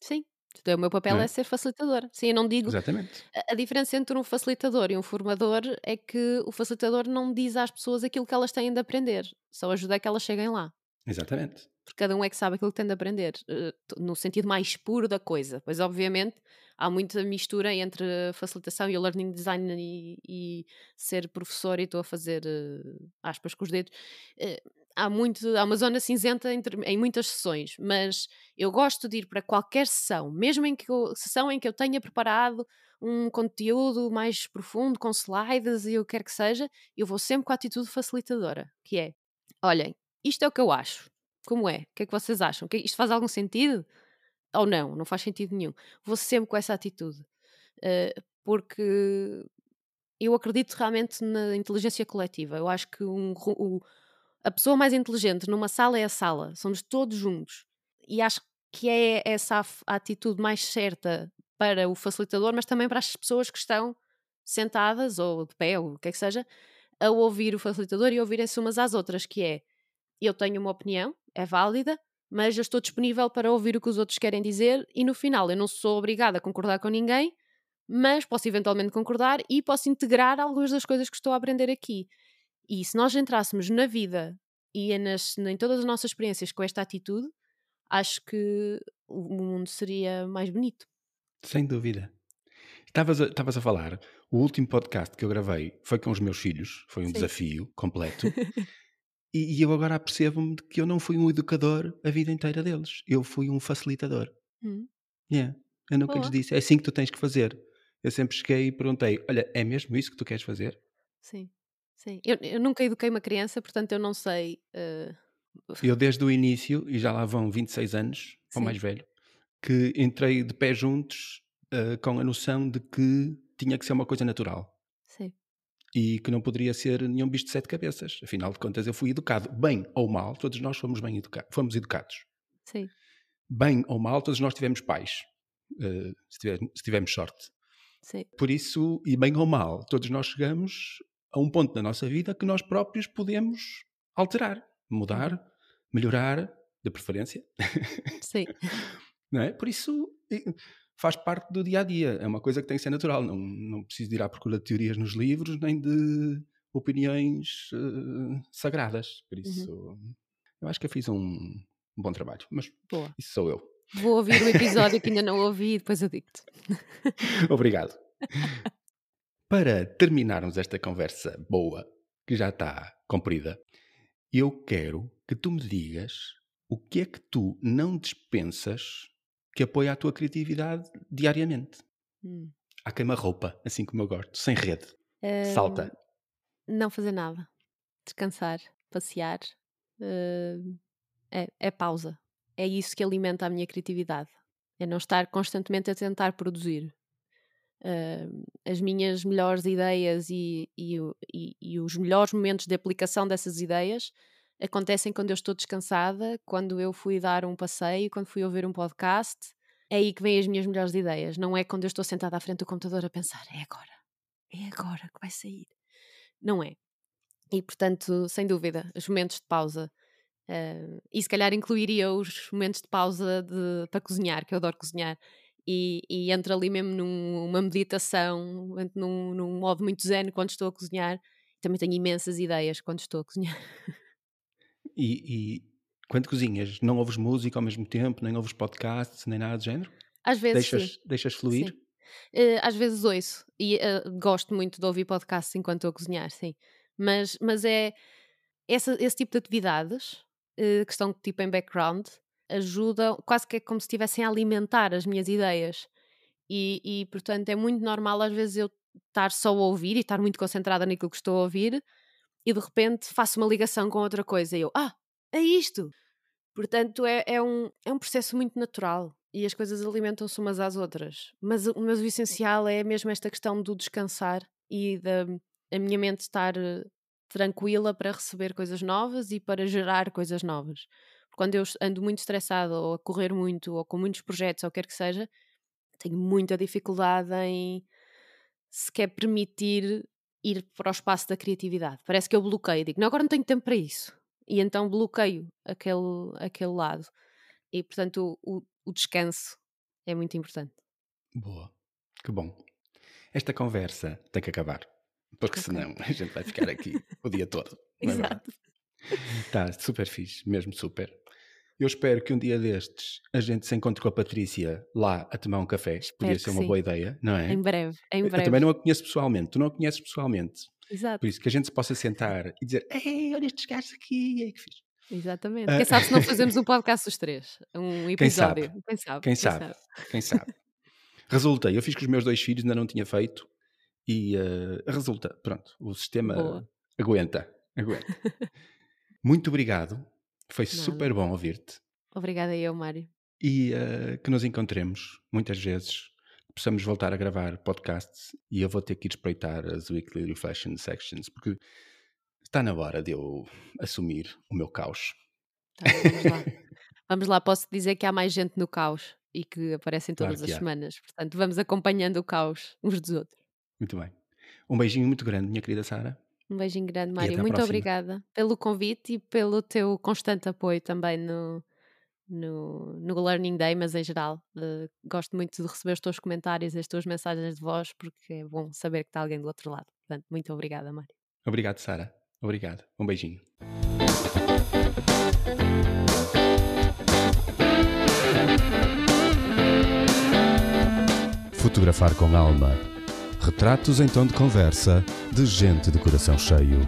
Sim. Então, o meu papel é? é? ser facilitador. Sim, eu não digo. Exatamente. A, a, diferença entre um facilitador e um formador é que o facilitador não diz às pessoas aquilo que elas têm de aprender, só ajuda a que elas cheguem lá. Exatamente. Porque cada um é que sabe aquilo que tem de aprender, uh, no sentido mais puro da coisa. Pois, obviamente, há muita mistura entre facilitação e o learning design e, e ser professor e estou a fazer uh, aspas com os dedos. Uh, há, muito, há uma zona cinzenta entre, em muitas sessões, mas eu gosto de ir para qualquer sessão, mesmo em que eu, sessão em que eu tenha preparado um conteúdo mais profundo, com slides e o que quer que seja, eu vou sempre com a atitude facilitadora, que é, olhem, isto é o que eu acho. Como é? O que é que vocês acham? Isto faz algum sentido? Ou não? Não faz sentido nenhum. Vou sempre com essa atitude. Uh, porque eu acredito realmente na inteligência coletiva. Eu acho que um, um, a pessoa mais inteligente numa sala é a sala. Somos todos juntos. E acho que é essa a atitude mais certa para o facilitador, mas também para as pessoas que estão sentadas ou de pé, ou o que é que seja, a ouvir o facilitador e ouvirem-se umas às outras, que é eu tenho uma opinião, é válida, mas eu estou disponível para ouvir o que os outros querem dizer e no final eu não sou obrigada a concordar com ninguém, mas posso eventualmente concordar e posso integrar algumas das coisas que estou a aprender aqui. E se nós entrássemos na vida e nas, em todas as nossas experiências com esta atitude, acho que o mundo seria mais bonito. Sem dúvida. Estavas a, estavas a falar, o último podcast que eu gravei foi com os meus filhos, foi um Sim. desafio completo. E, e eu agora apercebo-me de que eu não fui um educador a vida inteira deles. Eu fui um facilitador. Hum. Yeah. Eu nunca lhes disse, é assim que tu tens que fazer. Eu sempre cheguei e perguntei: Olha, é mesmo isso que tu queres fazer? Sim, sim. Eu, eu nunca eduquei uma criança, portanto eu não sei. Uh... Eu, desde o início, e já lá vão 26 anos, ou mais velho, que entrei de pé juntos uh, com a noção de que tinha que ser uma coisa natural e que não poderia ser nenhum bicho de sete cabeças. Afinal de contas, eu fui educado, bem ou mal, todos nós fomos bem educados, fomos educados. Sim. Bem ou mal, todos nós tivemos pais, uh, se, tivermos, se tivermos sorte. Sim. Por isso, e bem ou mal, todos nós chegamos a um ponto na nossa vida que nós próprios podemos alterar, mudar, melhorar, de preferência. Sim. não é? Por isso, faz parte do dia a dia. É uma coisa que tem que ser natural. Não, não preciso ir à procura de teorias nos livros nem de opiniões uh, sagradas. Por uhum. isso, uhum. eu acho que eu fiz um, um bom trabalho. Mas Boa. isso sou eu. Vou ouvir o episódio que ainda não ouvi e depois eu digo-te. Obrigado. Para terminarmos esta conversa boa, que já está comprida, eu quero que tu me digas o que é que tu não dispensas que apoia a tua criatividade diariamente. Hum. À queima-roupa, assim como eu gosto, sem rede. Uh, Salta. Não fazer nada. Descansar, passear. Uh, é, é pausa. É isso que alimenta a minha criatividade. É não estar constantemente a tentar produzir. Uh, as minhas melhores ideias e, e, e, e, os melhores momentos de aplicação dessas ideias acontecem quando eu estou descansada, quando eu fui dar um passeio, quando fui ouvir um podcast. É aí que vêm as minhas melhores ideias. Não é quando eu estou sentada à frente do computador a pensar, é agora, é agora que vai sair. Não é. E, portanto, sem dúvida, os momentos de pausa. Uh, e se calhar incluiria os momentos de pausa de, para cozinhar, que eu adoro cozinhar. E, e entro ali mesmo numa meditação, num, num modo muito zen quando estou a cozinhar. Também tenho imensas ideias quando estou a cozinhar. E, e quando cozinhas, não ouves música ao mesmo tempo, nem ouves podcasts, nem nada do género? Às vezes deixas, sim. Deixas fluir? Sim. Uh, às vezes ouço e uh, gosto muito de ouvir podcasts enquanto estou a cozinhar, sim. Mas, mas é essa, esse tipo de atividades uh, que estão tipo em background ajudam, quase que é como se estivessem a alimentar as minhas ideias. E, e portanto é muito normal às vezes eu estar só a ouvir e estar muito concentrada naquilo que estou a ouvir e de repente faço uma ligação com outra coisa e eu, ah, é isto! Portanto, é, é, um, é um processo muito natural e as coisas alimentam-se umas às outras. Mas, mas o essencial é mesmo esta questão do descansar e da a minha mente estar eh, tranquila para receber coisas novas e para gerar coisas novas. Quando eu ando muito estressada ou a correr muito ou com muitos projetos ou quer que seja, tenho muita dificuldade em sequer permitir ir para o espaço da criatividade. Parece que eu bloqueio, digo, não, agora não tenho tempo para isso. E então bloqueio aquele, aquele lado. E portanto o, o descanso é muito importante. Boa, que bom. Esta conversa tem que acabar, porque okay. senão a gente vai ficar aqui o dia todo. É Exato. Está super fixe, mesmo super. Eu espero que um dia destes a gente se encontre com a Patrícia lá a tomar um café. Espero Podia ser uma sim. boa ideia, não é? Em breve, em breve. Eu também não a conheço pessoalmente, tu não a conheces pessoalmente. Exato. Por isso que a gente se possa sentar e dizer: Ei, olha estes gajos aqui, aí que fiz. Exatamente. Uh, quem sabe se não fazemos um podcast os três? Um episódio. Quem sabe? Quem sabe? Quem sabe? Quem sabe? resulta, eu fiz com os meus dois filhos, ainda não tinha feito e uh, resulta. Pronto, o sistema Boa. aguenta. Aguenta. Muito obrigado. Foi Nada. super bom ouvir-te. Obrigada eu, Mário. E uh, que nos encontremos muitas vezes, possamos voltar a gravar podcasts e eu vou ter que ir espreitar as Weekly Reflection Sections, porque está na hora de eu assumir o meu caos. Tá, vamos lá. vamos lá, posso dizer que há mais gente no caos e que aparecem todas claro as há. semanas. Portanto, vamos acompanhando o caos uns dos outros. Muito bem. Um beijinho muito grande, minha querida Sara. Um beijinho grande, Mário. Muito obrigada pelo convite e pelo teu constante apoio também no, no, no Learning Day, mas em geral. Uh, gosto muito de receber os teus comentários, as tuas mensagens de voz, porque é bom saber que está alguém do outro lado. Portanto, muito obrigada, Mário. Obrigado, Sara. Obrigado. Um beijinho. Fotografar com alma. Retratos em tom de conversa de gente de coração cheio.